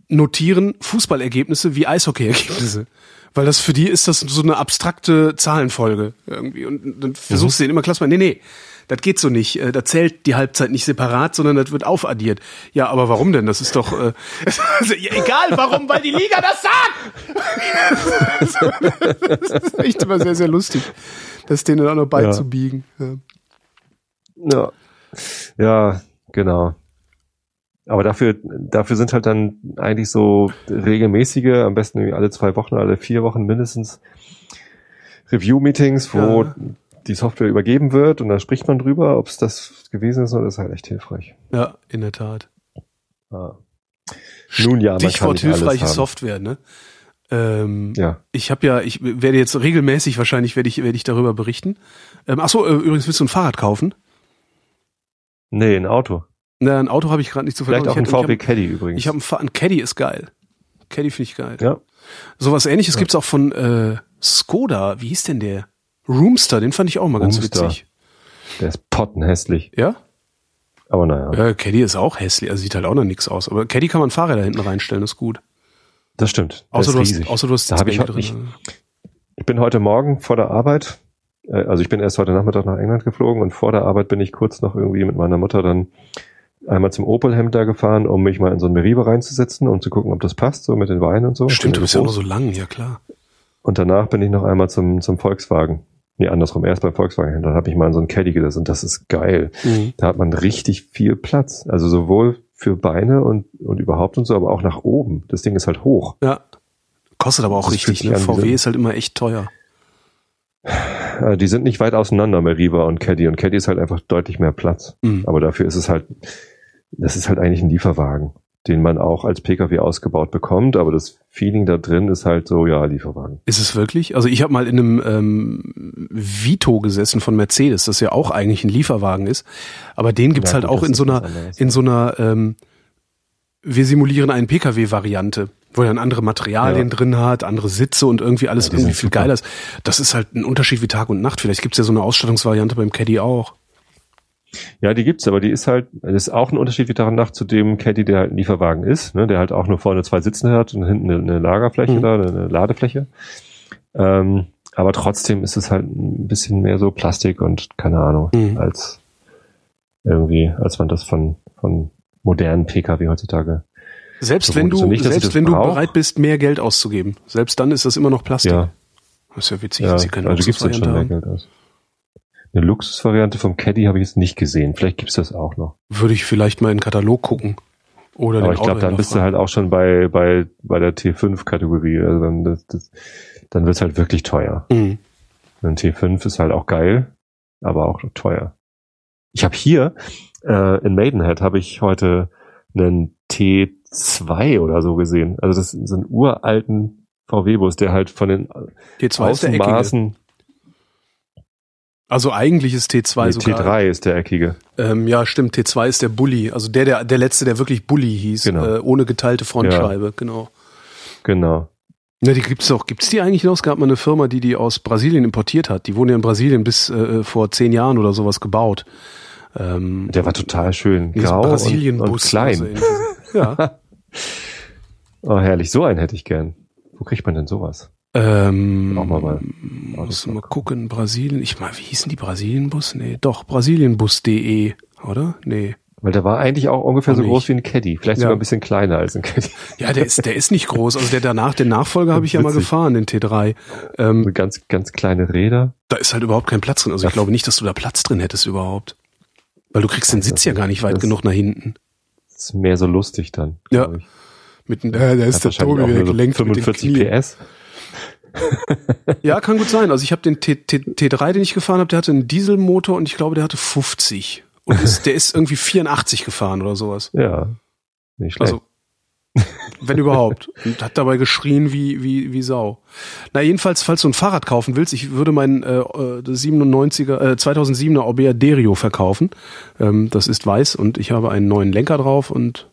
Speaker 3: notieren Fußballergebnisse wie Eishockeyergebnisse. Weil das für die ist das so eine abstrakte Zahlenfolge irgendwie. Und dann versuchst du denen immer klar zu machen, nee, nee, das geht so nicht. Äh, Da zählt die Halbzeit nicht separat, sondern das wird aufaddiert. Ja, aber warum denn? Das ist doch äh, *laughs* also, ja, egal, warum, weil die Liga das sagt. *laughs* das ist echt immer sehr, sehr lustig, das denen auch noch beizubiegen. Ja.
Speaker 2: Ja, ja genau. aber dafür, dafür sind halt dann eigentlich so regelmäßige, am besten irgendwie alle zwei Wochen, alle vier Wochen mindestens Review-Meetings, wo
Speaker 3: Ja.
Speaker 2: Die Software übergeben wird und dann spricht man drüber, ob es das gewesen ist das ist halt echt hilfreich.
Speaker 3: Ja, in der Tat.
Speaker 2: Ah. Nun ja, man kann
Speaker 3: Stichwort
Speaker 2: alles
Speaker 3: hilfreiche. Software, ne? Ähm,
Speaker 2: Ja.
Speaker 3: Ich habe ja, ich werde jetzt regelmäßig wahrscheinlich werde ich werde ich darüber berichten. Ähm, ach so, äh, übrigens willst du ein Fahrrad kaufen?
Speaker 2: Nee, ein Auto.
Speaker 3: Na, ein Auto habe ich gerade nicht zu
Speaker 2: Vielleicht auch ein
Speaker 3: verkaufen.
Speaker 2: VW Caddy übrigens.
Speaker 3: Ich habe hab ein, ein Caddy ist geil. Caddy finde ich geil.
Speaker 2: ja.
Speaker 3: Sowas ähnliches gibt's auch von äh, Skoda. Wie hieß denn der? Roomster, den fand ich auch mal ganz
Speaker 2: Roomster.
Speaker 3: witzig.
Speaker 2: Der ist pottenhässlich.
Speaker 3: Ja?
Speaker 2: Aber naja,
Speaker 3: Äh, Caddy ist auch hässlich, also sieht halt auch noch nix aus. Aber Caddy kann man Fahrräder hinten reinstellen, ist gut.
Speaker 2: das stimmt. Der
Speaker 3: Außer du, hast, außer du hast
Speaker 2: da ich, heute- ich,
Speaker 3: drin.
Speaker 2: ich bin heute Morgen vor der Arbeit, äh, also ich bin erst heute Nachmittag nach England geflogen und vor der Arbeit bin ich kurz noch irgendwie mit meiner Mutter dann einmal zum Opel-Hemd da gefahren, um mich mal in so ein Meriva reinzusetzen, um zu gucken, ob das passt, so mit den Weinen und so.
Speaker 3: Stimmt, du bist ja auch noch so lang, ja klar.
Speaker 2: Und danach bin ich noch einmal zum, zum Volkswagen. Nee, andersrum, erst beim Volkswagen. Dann habe ich mal in so ein Caddy gesessen und das ist geil.
Speaker 3: Mhm.
Speaker 2: Da hat man richtig viel Platz. Also sowohl für Beine und, und überhaupt und so, aber auch nach oben. Das Ding ist halt hoch.
Speaker 3: Ja. Kostet aber auch
Speaker 2: Das
Speaker 3: richtig, ne? VW ist halt immer echt teuer.
Speaker 2: Äh, Die sind nicht weit auseinander, Meriva und Caddy. Und Caddy ist halt einfach deutlich mehr Platz.
Speaker 3: Mhm.
Speaker 2: Aber dafür ist es halt, das ist halt eigentlich ein Lieferwagen, den man auch als Pkw ausgebaut bekommt. Aber das Feeling da drin ist halt so, ja, Lieferwagen.
Speaker 3: Ist es wirklich? Also ich habe mal in einem ähm, Vito gesessen von Mercedes, das ja auch eigentlich ein Lieferwagen ist. Aber den gibt's
Speaker 2: Ja,
Speaker 3: halt auch in so einer, in so einer, ähm, wir simulieren einen Pkw-Variante, wo er dann andere Materialien
Speaker 2: Ja.
Speaker 3: drin hat, andere Sitze und irgendwie alles
Speaker 2: Ja,
Speaker 3: irgendwie viel geiler ist. Das ist halt ein Unterschied wie Tag und Nacht. Vielleicht gibt's ja so eine Ausstattungsvariante beim Caddy auch.
Speaker 2: Ja, die gibt's, aber die ist halt, das ist auch ein Unterschied wie daran nach zu dem Caddy, der halt ein Lieferwagen ist, ne, der halt auch nur vorne zwei Sitzen hat und hinten eine, eine Lagerfläche
Speaker 3: Mhm.
Speaker 2: da, eine, Ladefläche. Ähm, aber trotzdem ist es halt ein bisschen mehr so Plastik und keine Ahnung,
Speaker 3: Mhm.
Speaker 2: als irgendwie, als man das von, von modernen Pkw heutzutage.
Speaker 3: Selbst wenn du,
Speaker 2: nicht,
Speaker 3: selbst wenn du
Speaker 2: brauch.
Speaker 3: bereit bist, mehr Geld auszugeben, selbst dann ist das immer noch Plastik.
Speaker 2: Ja,
Speaker 3: Das ist ja witzig,
Speaker 2: ja
Speaker 3: dass sie keine
Speaker 2: also gibt's jetzt schon mehr. Geld aus. Eine Luxusvariante vom Caddy habe ich jetzt nicht gesehen. Vielleicht gibt's das auch noch.
Speaker 3: Würde ich vielleicht mal in den Katalog gucken. Oder
Speaker 2: Aber
Speaker 3: den
Speaker 2: ich glaube, dann bist du halt auch schon bei, bei, bei der T5-Kategorie. Also dann, das, das, dann wird's halt wirklich teuer.
Speaker 3: Mhm.
Speaker 2: Ein T5 ist halt auch geil, aber auch teuer. Ich habe hier äh, in Maidenhead habe ich heute einen T2 oder so gesehen. Also das ist so ein uralten VW-Bus, der halt von den
Speaker 3: T2 ist der eckige.
Speaker 2: Außenmaßen
Speaker 3: Also eigentlich ist T2
Speaker 2: nee,
Speaker 3: sogar.
Speaker 2: T3 ist der eckige.
Speaker 3: Ähm, ja, stimmt. T2 ist der Bully. Also der, der, der letzte, der wirklich Bully hieß.
Speaker 2: Genau.
Speaker 3: Äh, ohne geteilte Frontscheibe, genau.
Speaker 2: Genau.
Speaker 3: Ja, die gibt's doch. Gibt's die eigentlich noch? Es gab mal eine Firma, die die aus Brasilien importiert hat. Die wurden ja in Brasilien bis äh, vor zehn Jahren oder sowas gebaut. Ähm,
Speaker 2: Der war total schön grau und,
Speaker 3: Brasilien-Bus
Speaker 2: und klein.
Speaker 3: oder so ähnlich. ja. *laughs*
Speaker 2: Oh, herrlich. So einen hätte ich gern. Wo kriegt man denn sowas?
Speaker 3: Ähm,
Speaker 2: Auch mal bei
Speaker 3: muss mal gucken, Brasilien. Ich mal, wie hießen die Brasilienbus? Nee, doch, brasilienbus.de, oder? Nee.
Speaker 2: Weil der war eigentlich auch ungefähr so groß wie ein Caddy. Vielleicht
Speaker 3: Ja.
Speaker 2: sogar ein bisschen kleiner als ein Caddy.
Speaker 3: Ja, der ist, der ist nicht groß. Also der danach, den Nachfolger habe ich ja mal
Speaker 2: Witzig.
Speaker 3: gefahren, den T3. Ähm,
Speaker 2: So ganz, ganz kleine Räder.
Speaker 3: da ist halt überhaupt kein Platz drin. Also ich glaube nicht, dass du da Platz drin hättest überhaupt. Weil du kriegst den Sitz ja gar nicht weit genug nach hinten.
Speaker 2: Ist mehr so lustig dann.
Speaker 3: Ja.
Speaker 2: ich.
Speaker 3: Mit, dem- äh, da ist der Tobi, der gelenkt mit den
Speaker 2: 45
Speaker 3: Knien.
Speaker 2: PS.
Speaker 3: Ja, kann gut sein. Also ich habe den T, T, T3, den ich gefahren habe, der hatte einen Dieselmotor und ich glaube, der hatte 50. Und ist, der ist irgendwie 84 gefahren oder sowas.
Speaker 2: Ja. Nicht schlecht.
Speaker 3: Also, wenn überhaupt. Und hat dabei geschrien wie, wie, wie Sau. Na, jedenfalls, falls du ein Fahrrad kaufen willst, ich würde meinen äh, äh, 97er, äh, 2007er Orbea Derio verkaufen. Ähm, das ist weiß und ich habe einen neuen Lenker drauf und,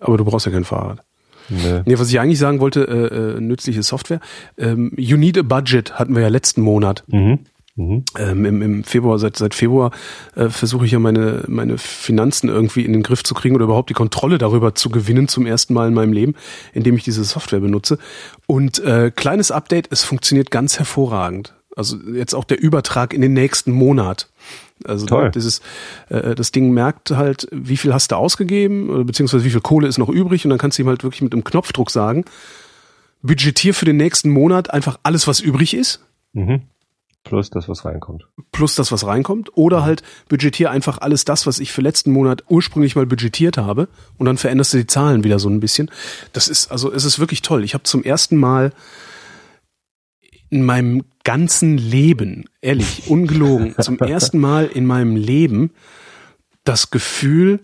Speaker 3: aber du brauchst ja kein Fahrrad.
Speaker 2: Nee.
Speaker 3: Nee, was ich eigentlich sagen wollte, äh, äh, nützliche Software. Ähm, you need a budget hatten wir ja letzten Monat.
Speaker 2: Mhm. Mhm.
Speaker 3: Ähm, im, Im Februar, seit, seit Februar äh, versuche ich ja meine, meine Finanzen irgendwie in den Griff zu kriegen oder überhaupt die Kontrolle darüber zu gewinnen zum ersten Mal in meinem Leben, indem ich diese Software benutze. Und äh, kleines Update, es funktioniert ganz hervorragend. Also jetzt auch der Übertrag in den nächsten Monat. Also
Speaker 2: Toll.
Speaker 3: dieses, äh, das Ding merkt halt, wie viel hast du ausgegeben, beziehungsweise wie viel Kohle ist noch übrig und dann kannst du ihm halt wirklich mit einem Knopfdruck sagen, budgetier für den nächsten Monat einfach alles, was übrig ist
Speaker 2: Mhm. Plus das, was reinkommt.
Speaker 3: Plus das, was reinkommt. Oder halt budgetiere einfach alles das, was ich für letzten Monat ursprünglich mal budgetiert habe. Und dann veränderst du die Zahlen wieder so ein bisschen. Das ist, also es ist wirklich toll. Ich habe zum ersten Mal in meinem ganzen Leben, ehrlich, ungelogen, *laughs* zum ersten Mal in meinem Leben das Gefühl,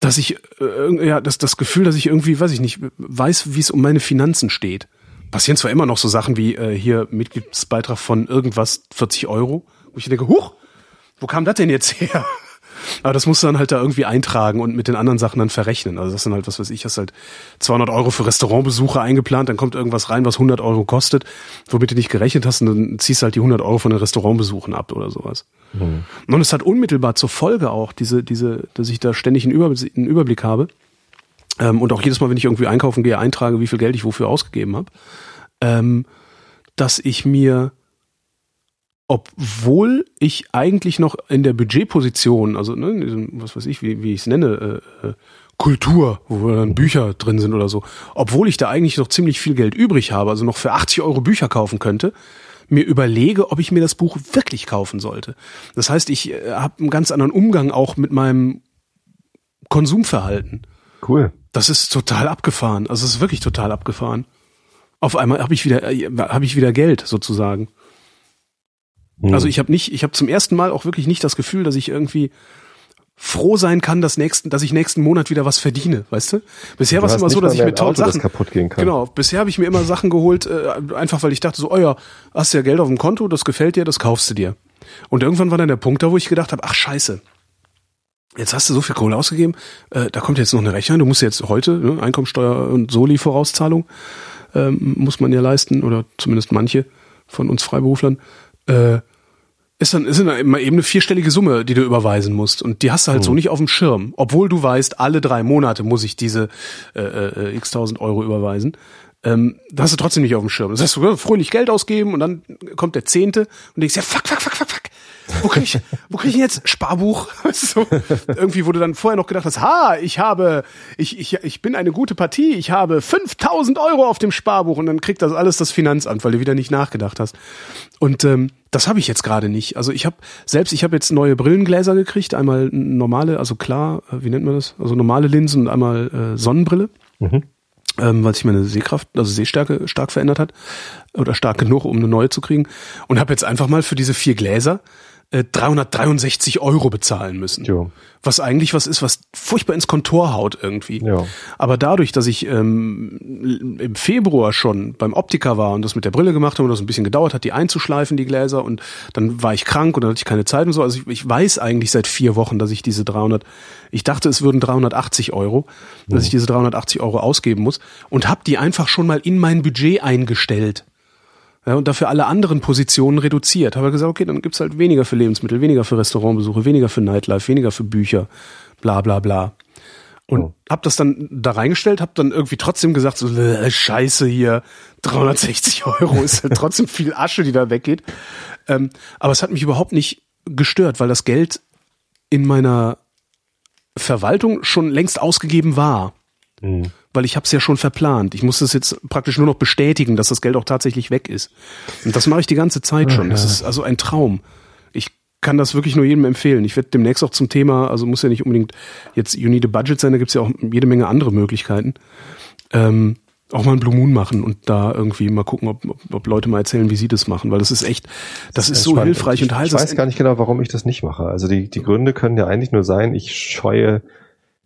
Speaker 3: dass ich äh, ja das das Gefühl, dass ich irgendwie, weiß ich nicht, weiß, wie es um meine Finanzen steht. Passieren zwar immer noch so Sachen wie äh, hier Mitgliedsbeitrag von irgendwas 40 Euro, wo ich denke, huch, wo kam das denn jetzt her? Aber das musst du dann halt da irgendwie eintragen und mit den anderen Sachen dann verrechnen. Also das sind halt, was weiß ich, hast halt 200 Euro für Restaurantbesuche eingeplant, dann kommt irgendwas rein, was 100 Euro kostet, womit du nicht gerechnet hast und dann ziehst du halt die 100 Euro von den Restaurantbesuchen ab oder sowas. Mhm. Und es hat unmittelbar zur Folge auch diese, diese, dass ich da ständig einen Überblick, einen Überblick habe ähm, und auch jedes Mal, wenn ich irgendwie einkaufen gehe, eintrage, wie viel Geld ich wofür ausgegeben habe, ähm, dass ich mir obwohl ich eigentlich noch in der Budgetposition, also ne, was weiß ich, wie, wie ich es nenne, äh, äh, Kultur, wo dann Bücher drin sind oder so, obwohl ich da eigentlich noch ziemlich viel Geld übrig habe, also noch für 80 Euro Bücher kaufen könnte, mir überlege, ob ich mir das Buch wirklich kaufen sollte. Das heißt, ich äh, habe einen ganz anderen Umgang auch mit meinem Konsumverhalten.
Speaker 2: Cool.
Speaker 3: Das ist total abgefahren. Also es ist wirklich total abgefahren. Auf einmal habe ich wieder äh, habe ich wieder Geld sozusagen. Mhm. Also ich habe nicht, ich habe zum ersten Mal auch wirklich nicht das Gefühl, dass ich irgendwie froh sein kann, dass nächsten, dass ich nächsten Monat wieder was verdiene, weißt du? Bisher war es immer so, dass ich mir tausend Sachen
Speaker 2: kaputt gehen kann.
Speaker 3: Genau, bisher habe ich mir immer Sachen geholt, äh, einfach weil ich dachte so, oh ja, hast ja Geld auf dem Konto, das gefällt dir, das kaufst du dir. Und irgendwann war dann der Punkt da, wo ich gedacht habe, ach scheiße, jetzt hast du so viel Kohle ausgegeben, äh, da kommt jetzt noch eine Rechnung, du musst jetzt heute ne, Einkommensteuer und Soli-Vorauszahlung ähm, muss man ja leisten oder zumindest manche von uns Freiberuflern. Äh, ist dann ist dann immer eben eine vierstellige Summe, die du überweisen musst. Und die hast du halt hm. so nicht auf dem Schirm. Obwohl du weißt, alle drei Monate muss ich diese äh, äh, x tausend Euro überweisen. Ähm, da hast du trotzdem nicht auf dem Schirm. Das heißt, du fröhlich Geld ausgeben und dann kommt der Zehnte und denkst, ja, fuck, fuck, fuck. Wo krieg ich, wo krieg ich denn jetzt Sparbuch? *laughs* so, irgendwie, du dann vorher noch gedacht hast, ha, ich habe, ich, ich, ich bin eine gute Partie, ich habe 5000 Euro auf dem Sparbuch und dann kriegt das alles das Finanzamt, weil du wieder nicht nachgedacht hast. Und ähm, das habe ich jetzt gerade nicht. Also ich habe selbst, ich habe jetzt neue Brillengläser gekriegt, einmal normale, also klar, äh, wie nennt man das? Also normale Linsen und einmal äh, Sonnenbrille. Mhm. Ähm, weil sich meine Sehkraft, also Sehstärke stark verändert hat oder stark genug, um eine neue zu kriegen. Und habe jetzt einfach mal für diese vier Gläser 363 äh, Euro bezahlen müssen. Jo. Was eigentlich was ist, was furchtbar ins Kontor haut irgendwie. Ja. Aber dadurch, dass ich ähm, im Februar schon beim Optiker war und das mit der Brille gemacht habe und das ein bisschen gedauert hat, die einzuschleifen, die Gläser, und dann war ich krank und dann hatte ich keine Zeit und so. Also ich, ich weiß eigentlich seit vier Wochen, dass ich diese 300, ich dachte, es würden 380 Euro, dass ich diese 380 Euro ausgeben muss und habe die einfach schon mal in mein Budget eingestellt. Ja, und dafür alle anderen Positionen reduziert. Habe gesagt, okay, dann gibt's halt weniger für Lebensmittel, weniger für Restaurantbesuche, weniger für Nightlife, weniger für Bücher, bla bla bla. Und oh. hab das dann da reingestellt, hab dann irgendwie trotzdem gesagt, so äh, Scheiße hier, *laughs* 360 Euro ist halt trotzdem viel Asche, die da weggeht. Ähm, aber es hat mich überhaupt nicht gestört, weil das Geld in meiner Verwaltung schon längst ausgegeben war. Mhm weil ich habe es ja schon verplant. Ich muss es jetzt praktisch nur noch bestätigen, dass das Geld auch tatsächlich weg ist. Und das mache ich die ganze Zeit schon. Das ist also ein Traum. Ich kann das wirklich nur jedem empfehlen. Ich werde demnächst auch zum Thema, also muss ja nicht unbedingt jetzt You Need a Budget sein, da gibt's ja auch jede Menge andere Möglichkeiten. Ähm, auch mal ein Blue Moon machen und da irgendwie mal gucken, ob, ob, ob Leute mal erzählen, wie sie das machen, weil das ist echt, das, das ist, ist so hilfreich
Speaker 2: ich,
Speaker 3: und heilsam.
Speaker 2: Ich weiß gar nicht genau, warum ich das nicht mache. Also die, die Gründe können ja eigentlich nur sein, ich scheue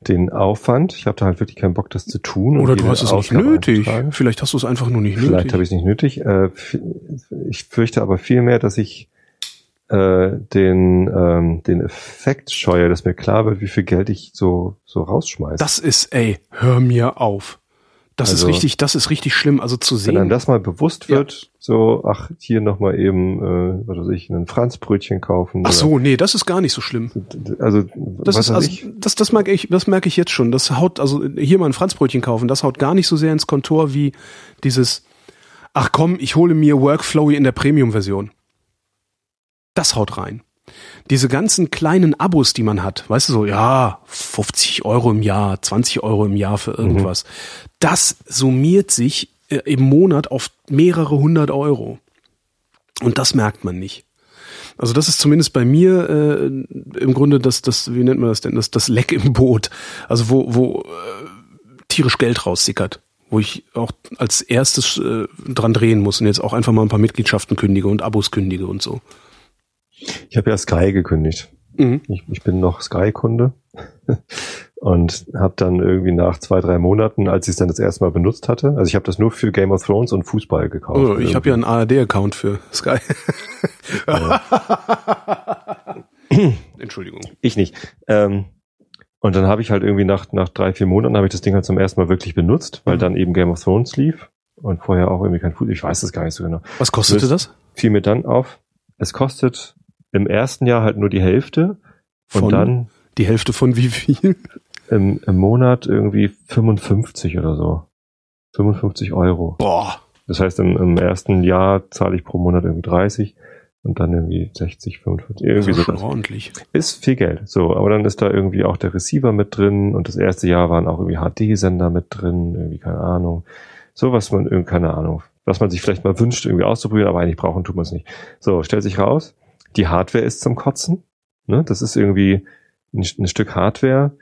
Speaker 2: den Aufwand. Ich habe da halt wirklich keinen Bock, das zu tun.
Speaker 3: Oder du hast es nicht nötig. Vielleicht hast du es einfach nur nicht
Speaker 2: nötig. Vielleicht habe ich es nicht nötig. Äh, ich fürchte aber vielmehr, dass ich äh, den, ähm, den Effekt scheue, dass mir klar wird, wie viel Geld ich so, so rausschmeiße.
Speaker 3: Das ist, ey, hör mir auf. Das also, ist richtig, das ist richtig schlimm, also zu sehen.
Speaker 2: Wenn dann das mal bewusst wird, ja. so, ach, hier nochmal eben, äh, was weiß ich, ein Franzbrötchen kaufen.
Speaker 3: Ach so, nee, das ist gar nicht so schlimm.
Speaker 2: Also,
Speaker 3: das ist, also, ich? das, das merke ich, das merke ich jetzt schon. Das haut, also hier mal ein Franzbrötchen kaufen, das haut gar nicht so sehr ins Kontor wie dieses, ach komm, ich hole mir Workflowy in der Premium-Version. Das haut rein diese ganzen kleinen Abos, die man hat, weißt du so, ja, 50 Euro im Jahr, 20 Euro im Jahr für irgendwas, mhm. das summiert sich äh, im Monat auf mehrere hundert Euro. Und das merkt man nicht. Also das ist zumindest bei mir äh, im Grunde das, das, wie nennt man das denn, das, das Leck im Boot. Also wo, wo äh, tierisch Geld raussickert. Wo ich auch als erstes äh, dran drehen muss und jetzt auch einfach mal ein paar Mitgliedschaften kündige und Abos kündige und so.
Speaker 2: Ich habe ja Sky gekündigt. Mhm. Ich, ich bin noch Sky-Kunde *laughs* und habe dann irgendwie nach zwei, drei Monaten, als ich es dann das erste Mal benutzt hatte, also ich habe das nur für Game of Thrones und Fußball gekauft. Oh,
Speaker 3: ich habe ja einen ARD-Account für Sky. *laughs* Entschuldigung.
Speaker 2: Ich nicht. Ähm, und dann habe ich halt irgendwie nach, nach drei, vier Monaten habe ich das Ding halt zum ersten Mal wirklich benutzt, weil mhm. dann eben Game of Thrones lief und vorher auch irgendwie kein Fußball. Ich weiß das gar nicht so genau.
Speaker 3: Was kostete das?
Speaker 2: Fiel mir dann auf. Es kostet im ersten Jahr halt nur die Hälfte.
Speaker 3: Von und dann. Die Hälfte von wie viel?
Speaker 2: Im, im Monat irgendwie 55 oder so. 55 Euro.
Speaker 3: Boah.
Speaker 2: Das heißt, im, im ersten Jahr zahle ich pro Monat irgendwie 30 und dann irgendwie 60, 55, irgendwie
Speaker 3: so. Schon ordentlich.
Speaker 2: Ist viel Geld. So, aber dann ist da irgendwie auch der Receiver mit drin und das erste Jahr waren auch irgendwie HD-Sender mit drin, irgendwie keine Ahnung. So was man, irgendwie, keine Ahnung, was man sich vielleicht mal wünscht, irgendwie auszuprobieren, aber eigentlich brauchen tut man es nicht. So, stellt sich raus, die Hardware ist zum Kotzen. Ne? Das ist irgendwie ein, ein Stück Hardware,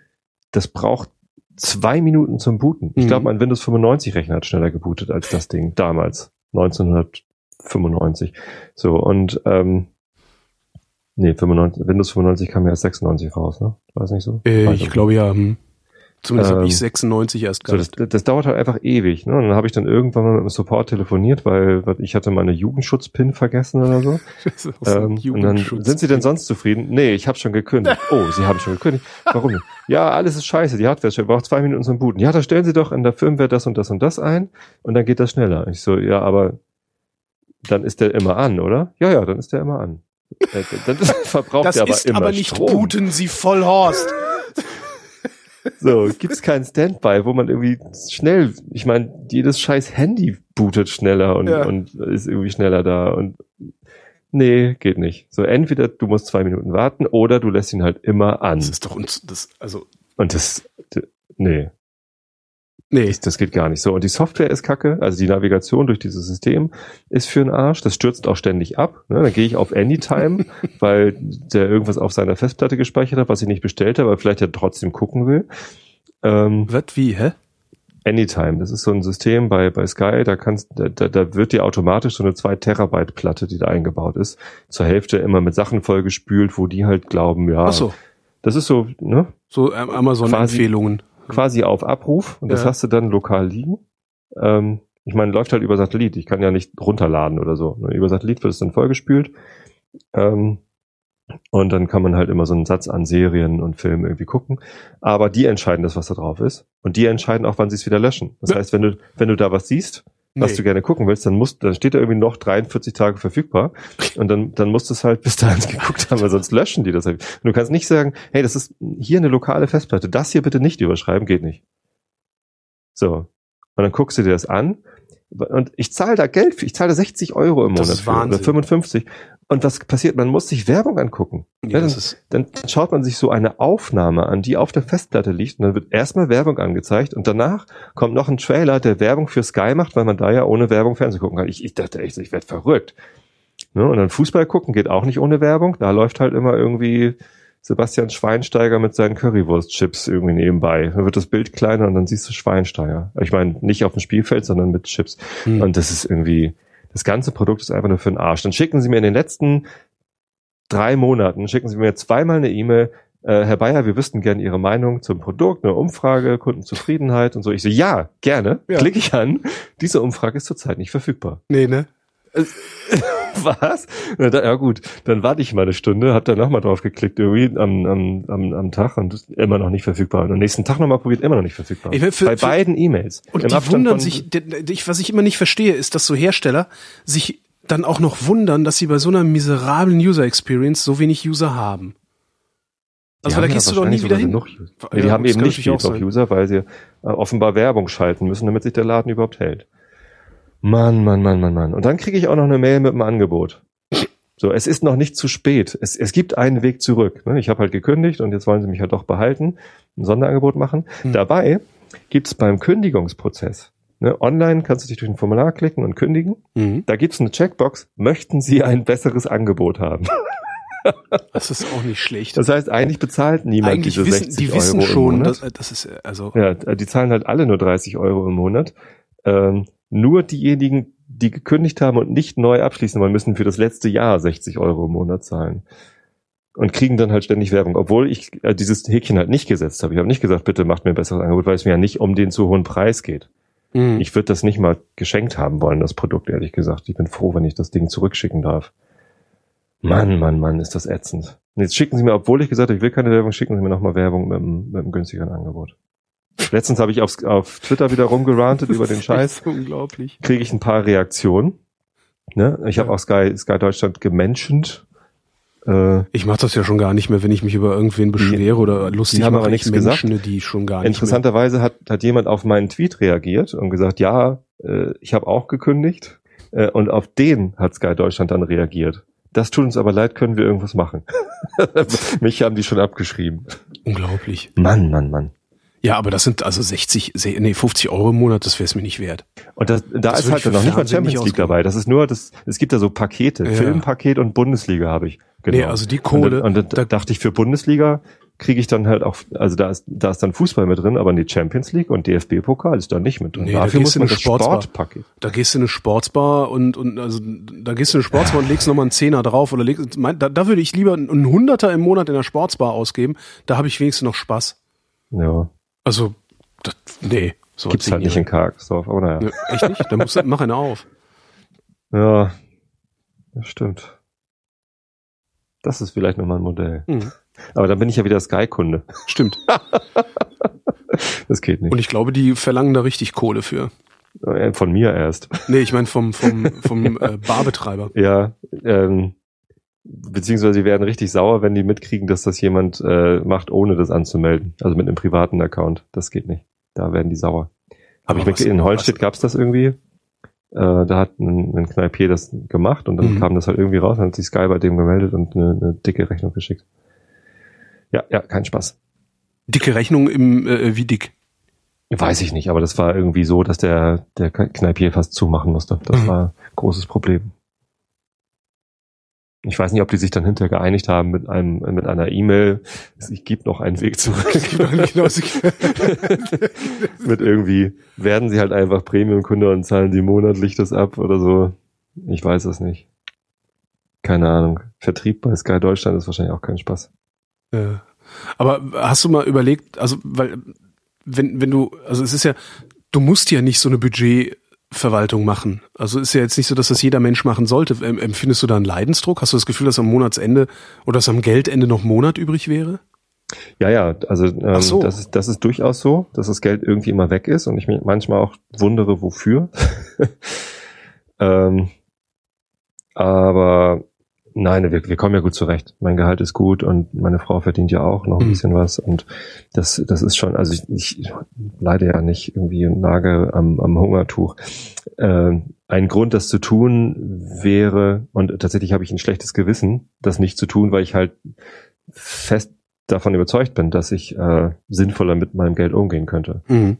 Speaker 2: das braucht zwei Minuten zum Booten. Ich glaube, mhm. mein Windows 95 Rechner hat schneller gebootet als das Ding damals, 1995. So und ähm, nee, 95, Windows 95 kam ja erst 96 raus, ne? War es nicht so?
Speaker 3: Äh, ich glaube ja. Hm. Zumindest ähm, habe ich 96 erst
Speaker 2: gehabt. So, das, das dauert halt einfach ewig. Ne? Und dann habe ich dann irgendwann mal mit dem Support telefoniert, weil, ich hatte meine Jugendschutz-Pin vergessen oder so. *laughs* ähm, und dann sind Sie denn sonst zufrieden? Nee, ich habe schon gekündigt. *laughs* oh, Sie haben schon gekündigt. Warum nicht? Ja, alles ist scheiße. Die Hardware ist schön. Braucht zwei Minuten zum Booten. Ja, da stellen Sie doch in der Firmware das und das und das ein und dann geht das schneller. Ich so, ja, aber dann ist der immer an, oder? Ja, ja, dann ist der immer an. Äh, dann *laughs* verbraucht
Speaker 3: das
Speaker 2: der aber
Speaker 3: ist
Speaker 2: immer
Speaker 3: aber nicht
Speaker 2: Strom.
Speaker 3: booten Sie voll Horst.
Speaker 2: So, gibt's keinen Standby, wo man irgendwie schnell, ich meine, jedes scheiß Handy bootet schneller und, ja. und ist irgendwie schneller da und nee, geht nicht. So, entweder du musst zwei Minuten warten oder du lässt ihn halt immer an.
Speaker 3: Das ist doch uns, das, also.
Speaker 2: Und das, nee. Nee. Das, das, geht gar nicht so. Und die Software ist kacke, also die Navigation durch dieses System ist für den Arsch. Das stürzt auch ständig ab. Ne? Dann gehe ich auf Anytime, *laughs* weil der irgendwas auf seiner Festplatte gespeichert hat, was ich nicht bestellt habe, aber vielleicht ja trotzdem gucken will.
Speaker 3: Ähm, Wird wie, hä?
Speaker 2: Anytime. Das ist so ein System bei, bei Sky, da kannst, da, da wird dir automatisch so eine 2 Terabyte Platte, die da eingebaut ist, zur Hälfte immer mit Sachen vollgespült, wo die halt glauben, ja.
Speaker 3: Ach so.
Speaker 2: Das ist so, ne?
Speaker 3: So Amazon-Empfehlungen
Speaker 2: quasi auf Abruf und das hast du dann lokal liegen. Ähm, ich meine, läuft halt über Satellit. Ich kann ja nicht runterladen oder so. Ne? Über Satellit wird es dann vollgespült. Ähm, und dann kann man halt immer so einen Satz an Serien und Filmen irgendwie gucken. Aber die entscheiden das, was da drauf ist. Und die entscheiden auch, wann sie es wieder löschen. Das ja. heißt, wenn du, wenn du da was siehst, was nee. du gerne gucken willst, dann musst, dann steht da irgendwie noch 43 Tage verfügbar und dann, dann musst du es halt bis dahin *laughs* geguckt haben, weil sonst löschen die das halt. Und du kannst nicht sagen, hey, das ist hier eine lokale Festplatte, das hier bitte nicht überschreiben, geht nicht. So. Und dann guckst du dir das an und ich zahle da Geld für, ich zahle 60 Euro im Monat für, oder 55. Und was passiert? Man muss sich Werbung angucken. Ja, dann, dann, schaut man sich so eine Aufnahme an, die auf der Festplatte liegt und dann wird erstmal Werbung angezeigt und danach kommt noch ein Trailer, der Werbung für Sky macht, weil man da ja ohne Werbung Fernsehen gucken kann. Ich, ich dachte echt, ich werde verrückt. Ne? Und dann Fußball gucken geht auch nicht ohne Werbung. Da läuft halt immer irgendwie Sebastian Schweinsteiger mit seinen Currywurst-Chips irgendwie nebenbei. Dann wird das Bild kleiner und dann siehst du Schweinsteiger. Ich meine, nicht auf dem Spielfeld, sondern mit Chips. Hm. Und das ist irgendwie, das ganze Produkt ist einfach nur für den Arsch. Dann schicken Sie mir in den letzten drei Monaten, schicken Sie mir zweimal eine E-Mail, äh, Herr Bayer, wir wüssten gerne Ihre Meinung zum Produkt, eine Umfrage, Kundenzufriedenheit und so. Ich so, ja, gerne, ja. klicke ich an. Diese Umfrage ist zurzeit nicht verfügbar.
Speaker 3: Nee, ne? *laughs*
Speaker 2: Was? Ja gut, dann warte ich mal eine Stunde, hab da nochmal drauf geklickt irgendwie am, am, am, am Tag und immer noch nicht verfügbar. Und am nächsten Tag nochmal probiert, immer noch nicht verfügbar.
Speaker 3: Ich für,
Speaker 2: Bei für, beiden E-Mails.
Speaker 3: Und die Abstand wundern sich, was ich immer nicht verstehe, ist, dass so Hersteller sich dann auch noch wundern, dass sie bei so einer miserablen User Experience so wenig User haben.
Speaker 2: Also da gehst ja du doch nie wieder hin. Ja, die haben eben nicht viel User, weil sie äh, offenbar Werbung schalten müssen, damit sich der Laden überhaupt hält. Mann, Mann, Mann, Mann, Mann. Und dann kriege ich auch noch eine Mail mit einem Angebot. So, es ist noch nicht zu spät. Es, es gibt einen Weg zurück. Ne? Ich habe halt gekündigt und jetzt wollen sie mich halt doch behalten, ein Sonderangebot machen. Hm. Dabei gibt's beim Kündigungsprozess Ne? Online kannst du dich durch ein Formular klicken und kündigen.
Speaker 3: Mhm.
Speaker 2: Da gibt's eine Checkbox. Möchten Sie ein besseres Angebot haben? *laughs*
Speaker 3: Das ist auch nicht schlecht.
Speaker 2: Das heißt, eigentlich bezahlt niemand
Speaker 3: Eigentlich
Speaker 2: diese
Speaker 3: wissen,
Speaker 2: 60
Speaker 3: die wissen
Speaker 2: Euro im
Speaker 3: schon,
Speaker 2: Monat.
Speaker 3: dass, äh, das ist, äh, also,
Speaker 2: Ja, die zahlen halt alle nur 30 Euro im Monat. Ähm, nur diejenigen, die gekündigt haben und nicht neu abschließen wollen, müssen für das letzte Jahr 60 Euro im Monat zahlen. Und kriegen dann halt ständig Werbung, obwohl ich äh, dieses Häkchen halt nicht gesetzt habe. Ich habe nicht gesagt, bitte macht mir ein besseres Angebot, weil es mir ja nicht um den zu hohen Preis geht.
Speaker 3: mh.
Speaker 2: Ich würde das nicht mal geschenkt haben wollen, das Produkt, ehrlich gesagt. Ich bin froh, wenn ich das Ding zurückschicken darf. Mann, Mann, Mann, ist das ätzend. Und jetzt schicken Sie mir, obwohl ich gesagt habe, ich will keine Werbung, schicken Sie mir nochmal Werbung mit einem, mit einem günstigeren Angebot. Letztens habe ich aufs, auf Twitter wieder rumgerantet *laughs* über den Scheiß.
Speaker 3: Unglaublich.
Speaker 2: Kriege ich ein paar Reaktionen. Ne? Ich habe
Speaker 3: Ja.
Speaker 2: auch Sky, Sky Deutschland gemenschent. Äh,
Speaker 3: Ich mache das ja schon gar nicht mehr, wenn ich mich über irgendwen beschwere oder lustig
Speaker 2: die haben
Speaker 3: mache.
Speaker 2: aber
Speaker 3: ich
Speaker 2: nichts gesagt.
Speaker 3: Menschen, die schon gar nicht
Speaker 2: interessanterweise hat, hat jemand auf meinen Tweet reagiert und gesagt, ja, äh, ich habe auch gekündigt. Äh, und auf den hat Sky Deutschland dann reagiert. Das tut uns aber leid, können wir irgendwas machen. *laughs* Mich haben die schon abgeschrieben.
Speaker 3: Unglaublich.
Speaker 2: Mann, Mann, Mann.
Speaker 3: Ja, aber das sind also 60, se- nee, 50 Euro im Monat, das wäre es mir nicht wert.
Speaker 2: Und das, da
Speaker 3: Das
Speaker 2: ist halt noch nicht mal
Speaker 3: Fernsehen nicht
Speaker 2: Champions League dabei. Das ist nur, das, es gibt da so Pakete.
Speaker 3: Ja.
Speaker 2: Filmpaket und Bundesliga habe ich. Genau.
Speaker 3: Nee, also die Kohle,
Speaker 2: Und, und
Speaker 3: da-
Speaker 2: da dachte ich, für Bundesliga kriege ich dann halt auch, also da ist, da ist dann Fußball mit drin, aber die Champions League und DFB-Pokal ist da nicht mit drin.
Speaker 3: Nee, da
Speaker 2: Dafür
Speaker 3: gehst
Speaker 2: muss
Speaker 3: in
Speaker 2: man das
Speaker 3: Sportsbar.
Speaker 2: Sportpaket.
Speaker 3: Da gehst du in eine Sportsbar und, und also da gehst du in eine Sportsbar und legst nochmal einen Zehner drauf oder legst, mein, da, da würde ich lieber einen Hunderter im Monat in der Sportsbar ausgeben. Da habe ich wenigstens noch Spaß.
Speaker 2: Ja.
Speaker 3: Also, das, nee. So
Speaker 2: Gibt's halt nicht in Karksdorf, aber naja.
Speaker 3: Ne, echt nicht? Da musst du, mach eine auf.
Speaker 2: Ja, das stimmt. Das ist vielleicht nochmal ein Modell.
Speaker 3: Mhm.
Speaker 2: Aber dann bin ich ja wieder Sky-Kunde.
Speaker 3: Stimmt. *laughs*
Speaker 2: Das geht nicht.
Speaker 3: Und ich glaube, die verlangen da richtig Kohle für.
Speaker 2: Äh, Von mir erst.
Speaker 3: Nee, ich meine vom, vom, vom äh, *laughs* Barbetreiber.
Speaker 2: Ja, ähm, beziehungsweise sie werden richtig sauer, wenn die mitkriegen, dass das jemand äh, macht, ohne das anzumelden. Also mit einem privaten Account. Das geht nicht. Da werden die sauer. Habe ich
Speaker 3: Aber
Speaker 2: mit,
Speaker 3: was-
Speaker 2: in Holstedt gab's das irgendwie. Äh, da hat ein, ein Kneipier das gemacht und dann
Speaker 3: Mhm.
Speaker 2: kam das halt irgendwie raus, dann hat sich Sky bei dem gemeldet und eine, eine dicke Rechnung geschickt. Ja, ja, kein Spaß.
Speaker 3: Dicke Rechnung im, äh, wie dick?
Speaker 2: Weiß ich nicht, aber das war irgendwie so, dass der, der Kneipier fast zumachen musste. Das
Speaker 3: Mhm.
Speaker 2: war ein großes Problem. Ich weiß nicht, ob die sich dann hinterher geeinigt haben mit einem, mit einer E-Mail. Ich gebe noch einen Weg zurück. *laughs* mit irgendwie, werden sie halt einfach Premium-Kunde und zahlen die monatlich das ab oder so. Ich weiß es nicht. Keine Ahnung. Vertrieb bei Sky Deutschland ist wahrscheinlich auch kein Spaß.
Speaker 3: Äh, aber hast du mal überlegt, also weil wenn wenn du, also es ist ja, du musst ja nicht so eine Budgetverwaltung machen. Also ist ja jetzt nicht so, dass das jeder Mensch machen sollte. Em- Empfindest du da einen Leidensdruck? Hast du das Gefühl, dass am Monatsende oder dass am Geldende noch Monat übrig wäre?
Speaker 2: Ja, ja, also ähm,
Speaker 3: so.
Speaker 2: das, ist, das ist durchaus so, dass das Geld irgendwie immer weg ist und ich mich manchmal auch wundere, wofür. *laughs* ähm, aber nein, wir, wir kommen ja gut zurecht. Mein Gehalt ist gut und meine Frau verdient ja auch noch ein
Speaker 3: Mhm.
Speaker 2: bisschen was und das, das ist schon, also ich, ich leide ja nicht irgendwie und nage am, am Hungertuch. Ähm, ein Grund, das zu tun wäre, und tatsächlich habe ich ein schlechtes Gewissen, das nicht zu tun, weil ich halt fest davon überzeugt bin, dass ich äh, sinnvoller mit meinem Geld umgehen könnte.
Speaker 3: Mhm.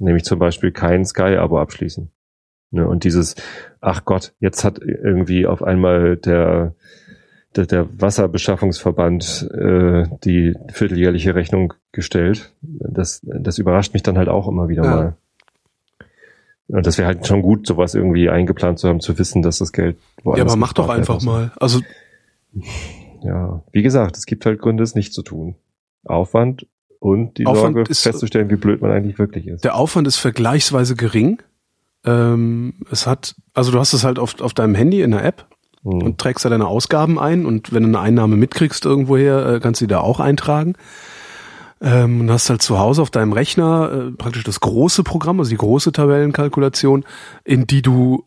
Speaker 2: Nämlich zum Beispiel kein Sky-Abo abschließen. Ne, und dieses, ach Gott, jetzt hat irgendwie auf einmal der, der, der Wasserbeschaffungsverband äh, die vierteljährliche Rechnung gestellt. Das, das überrascht mich dann halt auch immer wieder
Speaker 3: Ja.
Speaker 2: mal. Und das wäre halt schon gut, sowas irgendwie eingeplant zu haben, zu wissen, dass das Geld
Speaker 3: Ja,
Speaker 2: woanders
Speaker 3: aber mach doch einfach mal. Also
Speaker 2: Ja, wie gesagt, es gibt halt Gründe, es nicht zu tun. Aufwand und die
Speaker 3: Aufwand
Speaker 2: Sorge
Speaker 3: ist-
Speaker 2: festzustellen, wie blöd man eigentlich wirklich ist.
Speaker 3: der Aufwand ist vergleichsweise gering. Ähm, es hat, also du hast es halt auf, auf deinem Handy in der App
Speaker 2: Hm.
Speaker 3: und trägst da deine Ausgaben ein und wenn du eine Einnahme mitkriegst irgendwoher, äh, kannst du die da auch eintragen. Ähm, und hast halt zu Hause auf deinem Rechner äh, praktisch das große Programm, also die große Tabellenkalkulation, in die du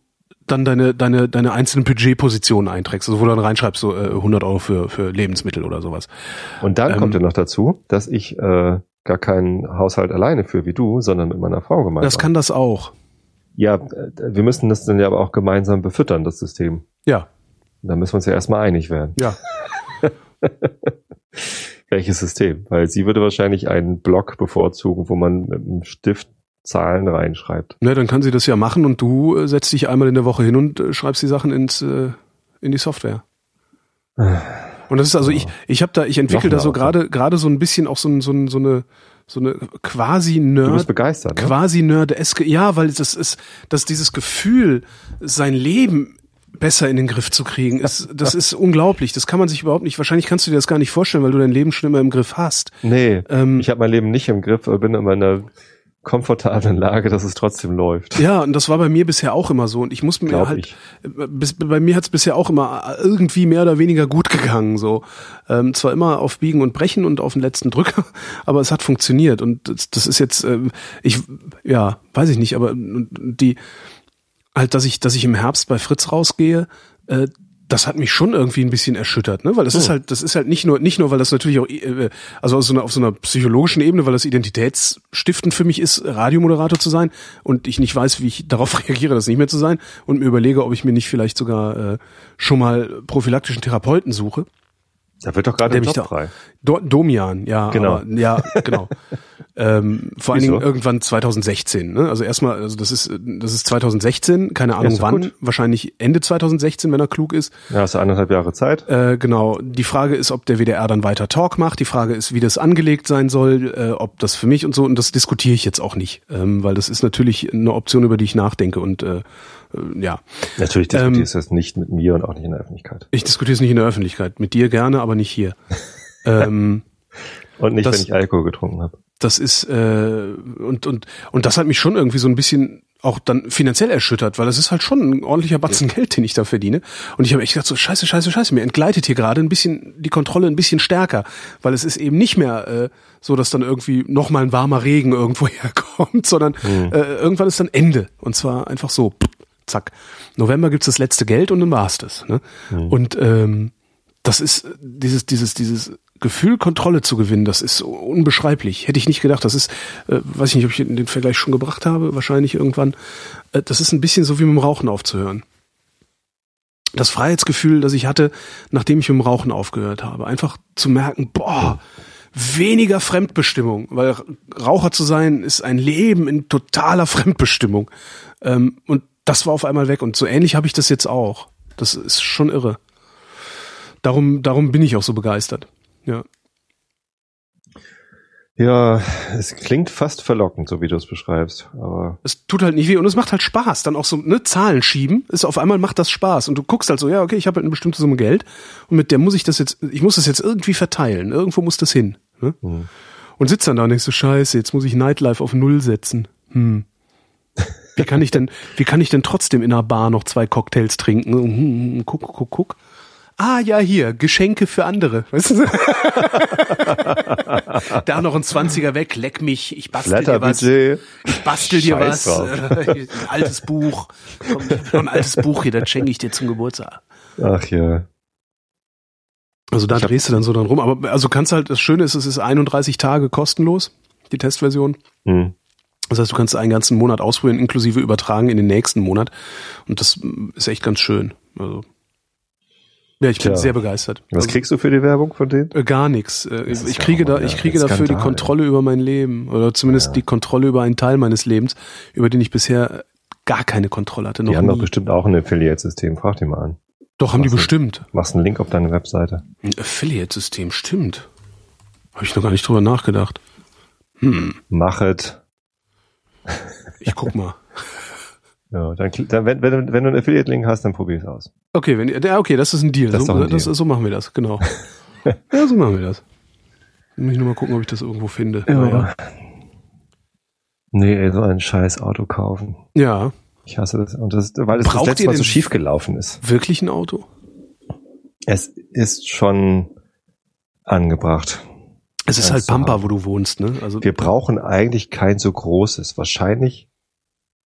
Speaker 3: dann deine, deine, deine einzelnen Budgetpositionen einträgst, also wo du dann reinschreibst, so äh, 100 Euro für, für Lebensmittel oder sowas.
Speaker 2: Und dann
Speaker 3: ähm,
Speaker 2: kommt ja noch dazu, dass ich äh, gar keinen Haushalt alleine führe wie du, sondern mit meiner Frau gemeinsam.
Speaker 3: Das kann das auch.
Speaker 2: Ja, äh, wir müssen das dann ja aber auch gemeinsam befüttern, das System.
Speaker 3: Ja,
Speaker 2: Da müssen wir uns ja erstmal einig werden.
Speaker 3: ja. *laughs*
Speaker 2: Welches System? Weil sie würde wahrscheinlich einen Block bevorzugen, wo man mit einem Stift Zahlen reinschreibt.
Speaker 3: Na, dann kann sie das ja machen und du äh, setzt dich einmal in der Woche hin und äh, schreibst die Sachen ins, in die Software. Und das ist also ich, ich habe da, ich entwickle da so gerade gerade so ein bisschen auch so, so, so eine so eine quasi Nerd,
Speaker 2: Du bist begeistert, ne?
Speaker 3: quasi Nerd-eske, ja, weil das ist, dass dieses Gefühl, sein Leben besser in den Griff zu kriegen, ist, das ist unglaublich. Das kann man sich überhaupt nicht, wahrscheinlich kannst du dir das gar nicht vorstellen, weil du dein Leben schon immer im Griff hast.
Speaker 2: Nee,
Speaker 3: Ähm,
Speaker 2: ich habe mein Leben nicht im Griff, bin in meiner komfortablen Lage, dass es trotzdem läuft.
Speaker 3: Ja, und das war bei mir bisher auch immer so. Und ich muss mir
Speaker 2: Glaub
Speaker 3: halt, äh, bis, bei mir hat es bisher auch immer irgendwie mehr oder weniger gut gegangen. So, ähm, zwar immer auf Biegen und Brechen und auf den letzten Drücker, *laughs* aber es hat funktioniert. Und das, das ist jetzt, ähm, ich, ja, weiß ich nicht, aber die, halt, dass ich, dass ich im Herbst bei Fritz rausgehe, äh, das hat mich schon irgendwie ein bisschen erschüttert, ne? Weil das ist halt, das ist halt nicht nur, nicht nur, weil das natürlich auch, äh, also auf so, einer, auf so einer psychologischen Ebene, weil das identitätsstiftend für mich ist, Radiomoderator zu sein und ich nicht weiß, wie ich *laughs* darauf reagiere, das nicht mehr zu sein und mir überlege, ob ich mir nicht vielleicht sogar äh, schon mal prophylaktischen Therapeuten suche.
Speaker 2: Da wird doch gerade
Speaker 3: Der mich da-
Speaker 2: frei.
Speaker 3: Do Domian, ja,
Speaker 2: Genau.
Speaker 3: aber, ja, genau. *laughs* ähm, vor allen
Speaker 2: Wieso?
Speaker 3: Dingen irgendwann 2016. Ne? Also erstmal, also das ist das ist 2016, keine Ahnung wann,
Speaker 2: gut.
Speaker 3: wahrscheinlich Ende 2016, wenn er klug ist.
Speaker 2: Ja, hast du anderthalb Jahre Zeit.
Speaker 3: Äh, genau. Die Frage ist, ob der WDR dann weiter Talk macht. Die Frage ist, wie das angelegt sein soll, äh, ob das für mich und so. Und das diskutiere ich jetzt auch nicht, ähm, weil das ist natürlich eine Option, über die ich nachdenke. Und äh, äh, ja,
Speaker 2: Natürlich
Speaker 3: Ähm,
Speaker 2: diskutierst du das nicht mit mir und auch nicht in der Öffentlichkeit.
Speaker 3: ich diskutiere es nicht in der Öffentlichkeit. Mit dir gerne, aber nicht hier. *laughs* ähm,
Speaker 2: Und nicht,
Speaker 3: Das-
Speaker 2: wenn ich Alkohol getrunken habe.
Speaker 3: Das ist äh, und und und das hat mich schon irgendwie so ein bisschen auch dann finanziell erschüttert, weil das ist halt schon ein ordentlicher Batzen Geld, den ich da verdiene. Und ich habe echt gedacht so Scheiße, Scheiße, Scheiße, mir entgleitet hier gerade ein bisschen die Kontrolle ein bisschen stärker, weil es ist eben nicht mehr äh, so, dass dann irgendwie noch mal ein warmer Regen irgendwo *laughs* herkommt, sondern äh, irgendwann ist dann Ende und zwar einfach so zack. November gibt's das letzte Geld und dann war's das. Ne? Und ähm, das ist dieses, dieses, dieses Gefühl, Kontrolle zu gewinnen, das ist unbeschreiblich. Hätte ich nicht gedacht. Das ist, äh, weiß ich nicht, ob ich den Vergleich schon gebracht habe, wahrscheinlich irgendwann. Äh, das ist ein bisschen so wie mit dem Rauchen aufzuhören. Das Freiheitsgefühl, das ich hatte, nachdem ich mit dem Rauchen aufgehört habe. Einfach zu merken, boah, weniger Fremdbestimmung, weil Raucher zu sein ist ein Leben in totaler Fremdbestimmung. Ähm, und das war auf einmal weg. Und so ähnlich habe ich das jetzt auch. Das ist schon irre. Darum, darum bin ich auch so begeistert. Ja.
Speaker 2: Ja, es klingt fast verlockend, so wie du es beschreibst. Aber
Speaker 3: Es tut halt nicht weh und es macht halt Spaß. Dann auch so, ne, Zahlen schieben, ist auf einmal macht das Spaß. Und du guckst halt so, ja, okay, ich habe halt eine bestimmte Summe Geld und mit der muss ich das jetzt, ich muss das jetzt irgendwie verteilen. Irgendwo muss das hin. Ne? Und sitzt dann da und denkst so, scheiße, jetzt muss ich Nightlife auf Null setzen. Hm. Wie kann ich denn, wie kann ich denn trotzdem in einer Bar noch zwei Cocktails trinken? Hm, hm, guck, guck, guck. Ah, ja, hier, Geschenke für andere. *laughs* Weißt du? *laughs* da noch ein Zwanziger weg, leck mich, ich bastel dir was. Ich bastel dir
Speaker 2: Scheiß
Speaker 3: was. Äh, ein altes Buch. Komm, noch ein altes Buch hier, das schenke ich dir zum Geburtstag.
Speaker 2: Ach ja.
Speaker 3: Also da drehst du dann so dran rum. Aber also kannst halt, das Schöne ist, es ist 31 Tage kostenlos, die Testversion.
Speaker 2: Hm.
Speaker 3: Das heißt, du kannst einen ganzen Monat ausprobieren, inklusive übertragen in den nächsten Monat. Und das ist echt ganz schön. Also, ja, ich bin
Speaker 2: Tja.
Speaker 3: sehr begeistert.
Speaker 2: Was
Speaker 3: also,
Speaker 2: kriegst du für die Werbung von denen?
Speaker 3: äh, Gar nichts. Äh, Ich
Speaker 2: ja
Speaker 3: kriege da, ich kriege dafür die Kontrolle über mein Leben oder zumindest die Kontrolle über einen Teil meines Lebens, über den ich bisher gar keine Kontrolle hatte.
Speaker 2: Die haben doch
Speaker 3: nie.
Speaker 2: bestimmt auch ein Affiliate-System. Frag die mal an.
Speaker 3: Doch haben die
Speaker 2: Was denn?
Speaker 3: bestimmt.
Speaker 2: Machst einen Link auf deine Webseite.
Speaker 3: Ein Affiliate-System, stimmt. Habe ich noch gar nicht drüber nachgedacht. Hm,
Speaker 2: Machet.
Speaker 3: ich guck mal. *laughs*
Speaker 2: Ja, dann, dann wenn, wenn, du- wenn du einen Affiliate-Link hast, dann probier es aus.
Speaker 3: Okay, wenn ja, okay, das ist ein Deal.
Speaker 2: Das
Speaker 3: so,
Speaker 2: ein
Speaker 3: das,
Speaker 2: Deal.
Speaker 3: so machen wir das, genau. *laughs* ja, so machen wir das. Muss ich nur mal gucken, ob ich das irgendwo finde. Naja.
Speaker 2: Nee, ey, so ein scheiß Auto kaufen.
Speaker 3: Ja,
Speaker 2: Ich hasse das. Und das, weil es das
Speaker 3: Braucht
Speaker 2: letzte Mal so schief gelaufen ist.
Speaker 3: wirklich ein Auto?
Speaker 2: Es ist schon angebracht.
Speaker 3: Es ist halt Pampa, wo du wohnst, ne? Also
Speaker 2: Wir brauchen eigentlich kein so großes. Wahrscheinlich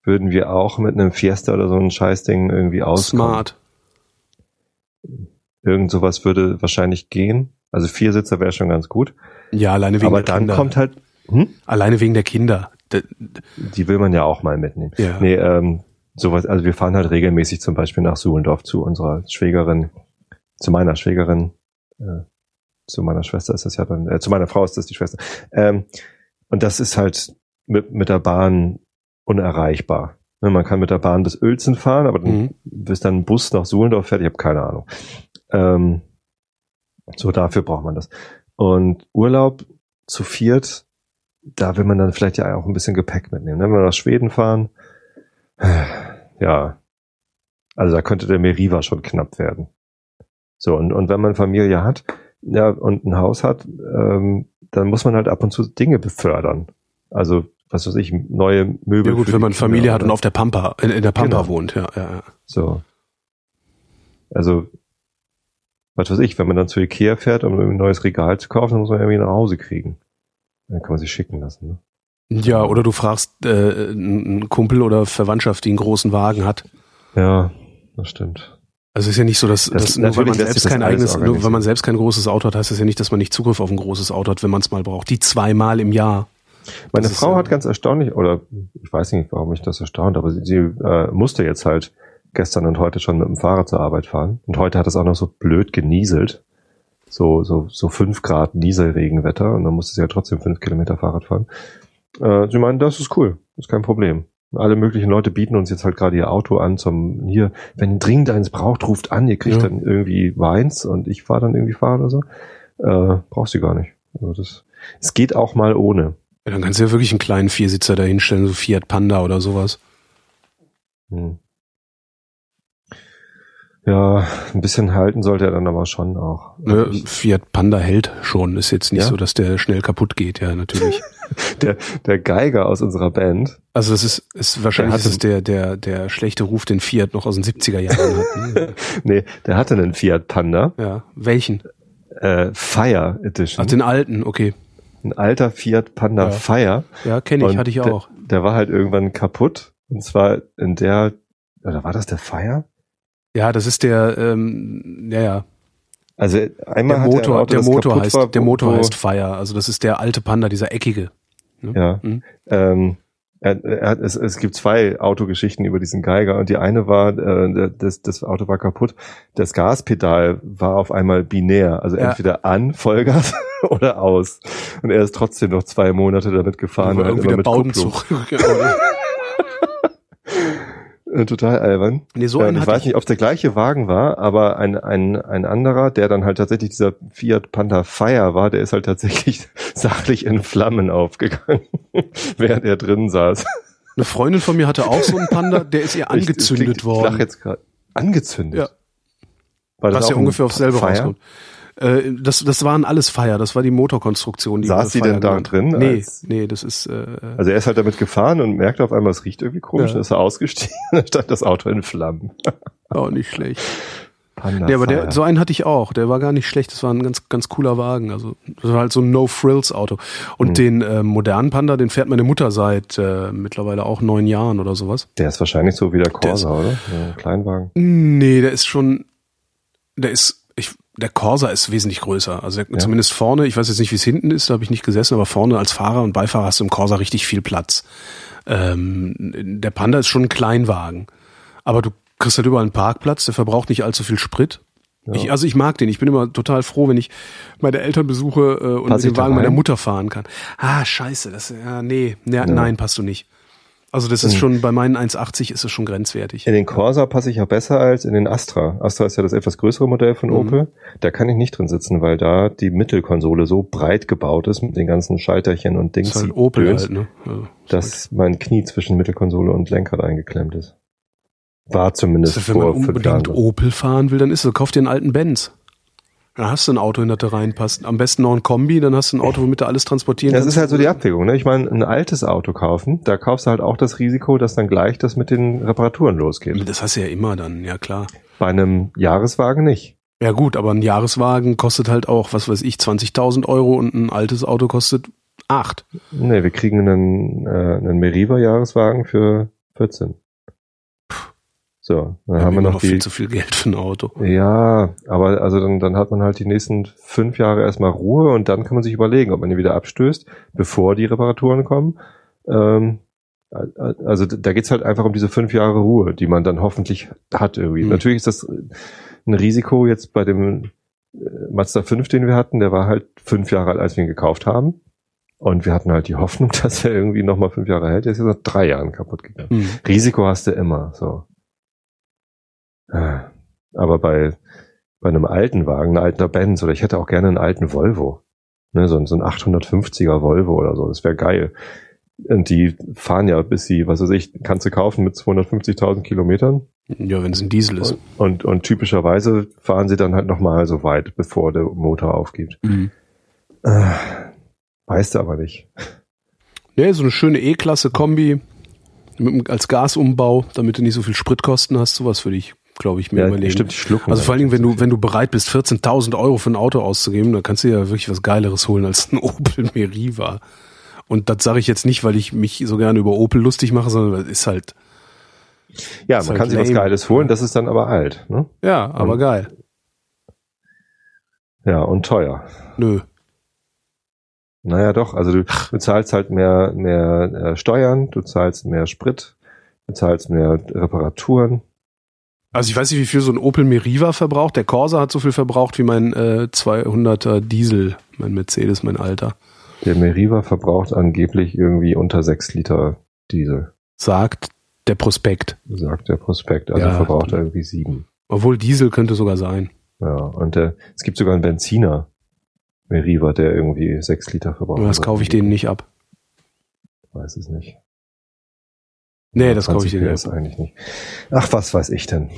Speaker 2: würden wir auch mit einem Fiesta oder so ein Scheißding irgendwie auskommen.
Speaker 3: smart.
Speaker 2: Irgend sowas würde wahrscheinlich gehen. Also vier Sitzer wäre schon ganz gut.
Speaker 3: Ja, alleine wegen
Speaker 2: Aber
Speaker 3: der
Speaker 2: dann
Speaker 3: Kinder.
Speaker 2: kommt halt, hm?
Speaker 3: alleine wegen der Kinder.
Speaker 2: Die will man ja auch mal mitnehmen.
Speaker 3: Ja.
Speaker 2: Nee, ähm, sowas, also wir fahren halt regelmäßig zum Beispiel nach Suhlendorf zu unserer Schwägerin, zu meiner Schwägerin, äh, zu meiner Schwester ist das ja dann, äh, zu meiner Frau ist das die Schwester. Ähm, und das ist halt mit, mit der Bahn unerreichbar. Ne, Man kann mit der Bahn bis Uelzen fahren, aber dann,
Speaker 3: Mhm.
Speaker 2: bis dann ein Bus nach Suhlendorf fährt, ich habe keine Ahnung. Ähm, so dafür braucht man das. Und Urlaub zu viert, da will man dann vielleicht ja auch ein bisschen Gepäck mitnehmen. ne? Wenn wir nach Schweden fahren, *sighs* ja, also da könnte der Meriva schon knapp werden. So, und, und wenn man Familie hat, ja, und ein Haus hat, ähm, dann muss man halt ab und zu Dinge befördern. Also, was weiß ich, neue Möbel.
Speaker 3: Ja gut, wenn man
Speaker 2: Kinder
Speaker 3: Familie hat
Speaker 2: oder-
Speaker 3: und auf der Pampa, in, in der Pampa
Speaker 2: Genau.
Speaker 3: wohnt, ja, ja, ja.
Speaker 2: So. Also, was weiß ich, wenn man dann zu Ikea fährt, um ein neues Regal zu kaufen, dann muss man irgendwie nach Hause kriegen. Dann kann man sich schicken lassen. Ne?
Speaker 3: Ja, oder du fragst äh, einen Kumpel oder Verwandtschaft, die einen großen Wagen hat.
Speaker 2: Ja, das stimmt.
Speaker 3: Also es ist ja nicht so, dass,
Speaker 2: Das-
Speaker 3: dass nur weil man selbst kein eigenes, nur weil man selbst kein großes Auto hat, heißt das ja nicht, dass man nicht Zugriff auf ein großes Auto hat, wenn man es mal braucht. Die zweimal im Jahr.
Speaker 2: Meine
Speaker 3: Das ist,
Speaker 2: Frau
Speaker 3: äh,
Speaker 2: hat ganz erstaunlich, oder ich weiß nicht, warum mich das erstaunt, aber sie, sie äh, musste jetzt halt gestern und heute schon mit dem Fahrrad zur Arbeit fahren. Und heute hat es auch noch so blöd genieselt. So, so, so fünf Grad Nieselregenwetter und dann musste sie ja trotzdem fünf Kilometer Fahrrad fahren. Äh, sie meinen, das ist cool, ist kein Problem. Alle möglichen Leute bieten uns jetzt halt gerade ihr Auto an zum hier, wenn ihr dringend eins braucht, ruft an, ihr kriegt
Speaker 3: Ja.
Speaker 2: dann irgendwie Weins und ich fahre dann irgendwie fahren oder so. Äh, brauchst du gar nicht. Also das, es geht auch mal ohne.
Speaker 3: Ja, dann kannst du ja wirklich einen kleinen Viersitzer da hinstellen, so Fiat Panda oder sowas.
Speaker 2: Hm. Ja, ein bisschen halten sollte er dann aber schon auch.
Speaker 3: Ne, Fiat Panda hält schon. Ist jetzt nicht
Speaker 2: Ja?
Speaker 3: so, dass der schnell kaputt geht, ja, natürlich. *laughs*
Speaker 2: Der, der Geiger aus unserer Band,
Speaker 3: Also das ist, ist wahrscheinlich
Speaker 2: hatte-
Speaker 3: ist es der, der, der schlechte Ruf, den Fiat noch aus den 70er Jahren hat. Ne? *laughs*
Speaker 2: nee, der hatte einen Fiat Panda,
Speaker 3: Ja. Welchen?
Speaker 2: äh, Fire Edition.
Speaker 3: Ach, den alten, okay.
Speaker 2: Ein alter Fiat Panda
Speaker 3: Ja.
Speaker 2: Fire.
Speaker 3: Ja, kenne ich, hatte ich
Speaker 2: der,
Speaker 3: auch.
Speaker 2: Der war halt irgendwann kaputt. Und zwar in der, oder war das der Fire?
Speaker 3: Ja, das ist der, ähm, ja, ja.
Speaker 2: Also einmal
Speaker 3: Der
Speaker 2: er
Speaker 3: Motor,
Speaker 2: Auto,
Speaker 3: der Motor heißt,
Speaker 2: war,
Speaker 3: der Motor heißt Fire. Also das ist der alte Panda, dieser eckige. Ne?
Speaker 2: Ja.
Speaker 3: Mhm.
Speaker 2: Ähm, er, er hat, es, es gibt zwei Autogeschichten über diesen Geiger und die eine war, äh, das, das Auto war kaputt. Das Gaspedal war auf einmal binär, also
Speaker 3: Ja.
Speaker 2: entweder an Vollgas *laughs* oder aus. Und er ist trotzdem noch zwei Monate damit gefahren. Und halt
Speaker 3: irgendwie
Speaker 2: immer
Speaker 3: der. Baudenzug. *laughs*
Speaker 2: Äh, Total albern.
Speaker 3: nee, so einen
Speaker 2: ich
Speaker 3: hatte
Speaker 2: weiß
Speaker 3: ich.
Speaker 2: nicht, ob es der gleiche Wagen war, aber ein, ein, ein anderer, der dann halt tatsächlich dieser Fiat Panda Fire war, der ist halt tatsächlich *laughs* sachlich in Flammen aufgegangen, *laughs* während er drin saß.
Speaker 3: Eine Freundin von mir hatte auch so einen Panda, der ist ihr *laughs*
Speaker 2: Ich- das
Speaker 3: angezündet
Speaker 2: klingt- Ich lach
Speaker 3: worden.
Speaker 2: jetzt gerade. Angezündet?
Speaker 3: Ja.
Speaker 2: War
Speaker 3: Was
Speaker 2: auch
Speaker 3: ja ungefähr aufs selbe rauskommt. Äh, das, das waren alles Fire, das war die Motorkonstruktion. Die
Speaker 2: Saß
Speaker 3: Fire
Speaker 2: denn da drin
Speaker 3: Nee,
Speaker 2: als-
Speaker 3: nee, das ist, äh,
Speaker 2: Also er ist halt damit gefahren und merkte auf einmal, es riecht irgendwie komisch,
Speaker 3: Ja.
Speaker 2: dann ist er ausgestiegen, *laughs* dann stand das Auto in Flammen. *laughs*
Speaker 3: auch nicht schlecht.
Speaker 2: Panda
Speaker 3: Ja, aber
Speaker 2: Fire.
Speaker 3: der, so einen hatte ich auch. Der war gar nicht schlecht. Das war ein ganz, ganz cooler Wagen. Also, das war halt so ein No-Frills-Auto. Und
Speaker 2: Mhm.
Speaker 3: den äh, modernen Panda, den fährt meine Mutter seit äh, mittlerweile auch neun Jahren oder sowas.
Speaker 2: der ist wahrscheinlich so wie der
Speaker 3: Der ist-
Speaker 2: Corsa, oder? Ein Kleinwagen.
Speaker 3: Nee, der ist schon, der ist, ich, der Corsa ist wesentlich größer. Also
Speaker 2: Ja.
Speaker 3: zumindest vorne, ich weiß jetzt nicht, wie es hinten ist, da habe ich nicht gesessen, aber vorne als Fahrer und Beifahrer hast du im Corsa richtig viel Platz. Ähm, der Panda ist schon ein Kleinwagen. Aber du kriegst halt überall einen Parkplatz, der verbraucht nicht allzu viel Sprit.
Speaker 2: Ja.
Speaker 3: Ich, also ich mag den. Ich bin immer total froh, wenn ich meine Eltern besuche äh, und
Speaker 2: Pass
Speaker 3: mit dem Wagen meiner
Speaker 2: rein?
Speaker 3: Mutter fahren kann. Ah, scheiße, das ja, nee, nee
Speaker 2: Ja.
Speaker 3: nein, passt du nicht. Also das ist
Speaker 2: Hm.
Speaker 3: schon bei meinen 1,80 ist es schon grenzwertig.
Speaker 2: In den Corsa passe ich ja besser als in den Astra. Astra ist ja das etwas größere Modell von
Speaker 3: Mhm.
Speaker 2: Opel. Da kann ich nicht drin sitzen, weil da die Mittelkonsole so breit gebaut ist mit den ganzen Schalterchen und Dings.
Speaker 3: Das ist halt Opel
Speaker 2: Döns,
Speaker 3: halt, ne? Also,
Speaker 2: dass mein Knie zwischen Mittelkonsole und Lenkrad eingeklemmt ist. War zumindest
Speaker 3: Also, wenn man unbedingt. Opel fahren will, dann ist so, kauf dir einen alten Benz. Dann hast du ein Auto, in das du reinpasst. Am besten noch ein Kombi, dann hast du ein Auto, womit du alles transportieren
Speaker 2: Ja, Das
Speaker 3: kannst.
Speaker 2: ist halt so die Abwägung. Ne? Ich meine, ein altes Auto kaufen, da kaufst du halt auch das Risiko, dass dann gleich das mit den Reparaturen losgeht.
Speaker 3: Das hast du ja immer dann, ja klar.
Speaker 2: Bei einem Jahreswagen nicht.
Speaker 3: Ja gut, aber ein Jahreswagen kostet halt auch, was weiß ich, 20.000 Euro und ein altes Auto kostet 8.
Speaker 2: Nee, wir kriegen einen, äh, einen Meriva-Jahreswagen für 14. So, dann haben wir
Speaker 3: immer
Speaker 2: noch die.
Speaker 3: viel zu viel Geld für ein Auto.
Speaker 2: Ja, aber also dann, dann hat man halt die nächsten fünf Jahre erstmal Ruhe und dann kann man sich überlegen, ob man die wieder abstößt, bevor die Reparaturen kommen. Ähm, also da geht's halt einfach um diese fünf Jahre Ruhe, die man dann hoffentlich hat irgendwie.
Speaker 3: Mhm.
Speaker 2: Natürlich ist das ein Risiko jetzt bei dem äh, Mazda 5, den wir hatten, der war halt fünf Jahre alt, als wir ihn gekauft haben. Und wir hatten halt die Hoffnung, *laughs* dass er irgendwie nochmal fünf Jahre hält. Der ist jetzt nach drei Jahren kaputt gegangen.
Speaker 3: Mhm.
Speaker 2: Risiko hast du immer, so. Äh, Aber bei, bei einem alten Wagen, ein alter Benz, oder ich hätte auch gerne einen alten Volvo. Ne, so, ein- so ein 850er Volvo oder so, das wäre geil. Und die fahren ja bis sie, was weiß ich, kannst du kaufen mit 250.000 Kilometern.
Speaker 3: Ja, wenn es ein Diesel ist.
Speaker 2: Und, und, und typischerweise fahren sie dann halt nochmal so weit, bevor der Motor aufgibt.
Speaker 3: Mhm.
Speaker 2: Äh, weißt du aber nicht.
Speaker 3: Nee, so eine schöne E-Klasse Kombi mit, dem- als Gasumbau, damit du nicht so viel Spritkosten hast, sowas würde ich, glaube ich, mir überlegen.
Speaker 2: stimmt, schlucken.
Speaker 3: Also vor allen
Speaker 2: halt.
Speaker 3: Dingen, wenn du, wenn du bereit bist, 14.000 Euro für ein Auto auszugeben, dann kannst du ja wirklich was Geileres holen als ein *laughs* Opel Meriva. Und das sage ich jetzt nicht, weil ich mich so gerne über Opel lustig mache, sondern es ist halt,
Speaker 2: Ja,
Speaker 3: ist
Speaker 2: man
Speaker 3: halt
Speaker 2: kann sich was
Speaker 3: lame.
Speaker 2: Geiles holen, das ist dann aber alt. Ne?
Speaker 3: ja, aber
Speaker 2: Und-
Speaker 3: geil.
Speaker 2: Ja, und teuer.
Speaker 3: Nö.
Speaker 2: Naja, doch. Also du bezahlst halt mehr, mehr äh, Steuern, du zahlst mehr Sprit, du zahlst mehr Reparaturen.
Speaker 3: Also ich weiß nicht, wie viel so ein Opel Meriva verbraucht. Der Corsa hat so viel verbraucht wie mein äh, 200er Diesel, mein Mercedes, mein Alter.
Speaker 2: Der Meriva verbraucht angeblich irgendwie unter sechs Liter Diesel,
Speaker 3: Sagt der Prospekt.
Speaker 2: sagt der Prospekt. Also
Speaker 3: Ja.
Speaker 2: verbraucht er irgendwie sieben.
Speaker 3: Obwohl Diesel könnte sogar sein.
Speaker 2: Ja, und der, es gibt sogar einen Benziner Meriva, der irgendwie sechs Liter verbraucht.
Speaker 3: Aber das kaufe ich denen nicht ab.
Speaker 2: Weiß es nicht.
Speaker 3: Nee, das kaufe ich
Speaker 2: ist
Speaker 3: nicht
Speaker 2: eigentlich nicht. Ach, was weiß ich denn?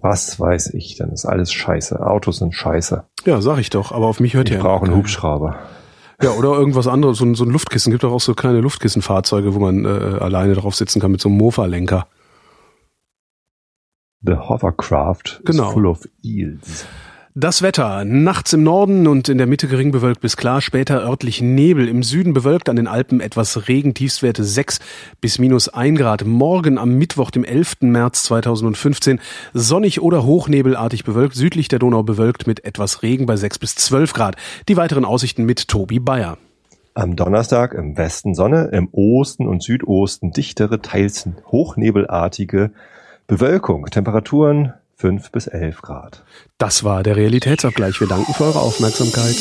Speaker 2: Was weiß ich denn? Ist alles scheiße. Autos sind scheiße.
Speaker 3: Ja, sag ich doch. Aber auf mich hört
Speaker 2: Ich
Speaker 3: ja
Speaker 2: brauche einen. Hubschrauber.
Speaker 3: Ja, oder irgendwas anderes. So ein, so ein Luftkissen. Gibt doch auch so kleine Luftkissenfahrzeuge, wo man äh, alleine drauf sitzen kann mit so einem Mofa-Lenker.
Speaker 2: The Hovercraft
Speaker 3: Genau.
Speaker 2: is full of eels.
Speaker 3: Das Wetter. Nachts im Norden und in der Mitte gering bewölkt bis klar, später örtlich Nebel. Im Süden bewölkt, an den Alpen etwas Regen, Tiefstwerte 6 bis minus 1 Grad. Morgen am Mittwoch, dem 11. März 2015, sonnig oder hochnebelartig bewölkt, südlich der Donau bewölkt mit etwas Regen bei 6 bis 12 Grad. Die weiteren Aussichten mit Tobi Bayer.
Speaker 2: Am Donnerstag im Westen Sonne, im Osten und Südosten dichtere, teils hochnebelartige Bewölkung. Temperaturen 5 bis 11 Grad.
Speaker 3: Das war der Realitätsabgleich. Wir danken für eure Aufmerksamkeit.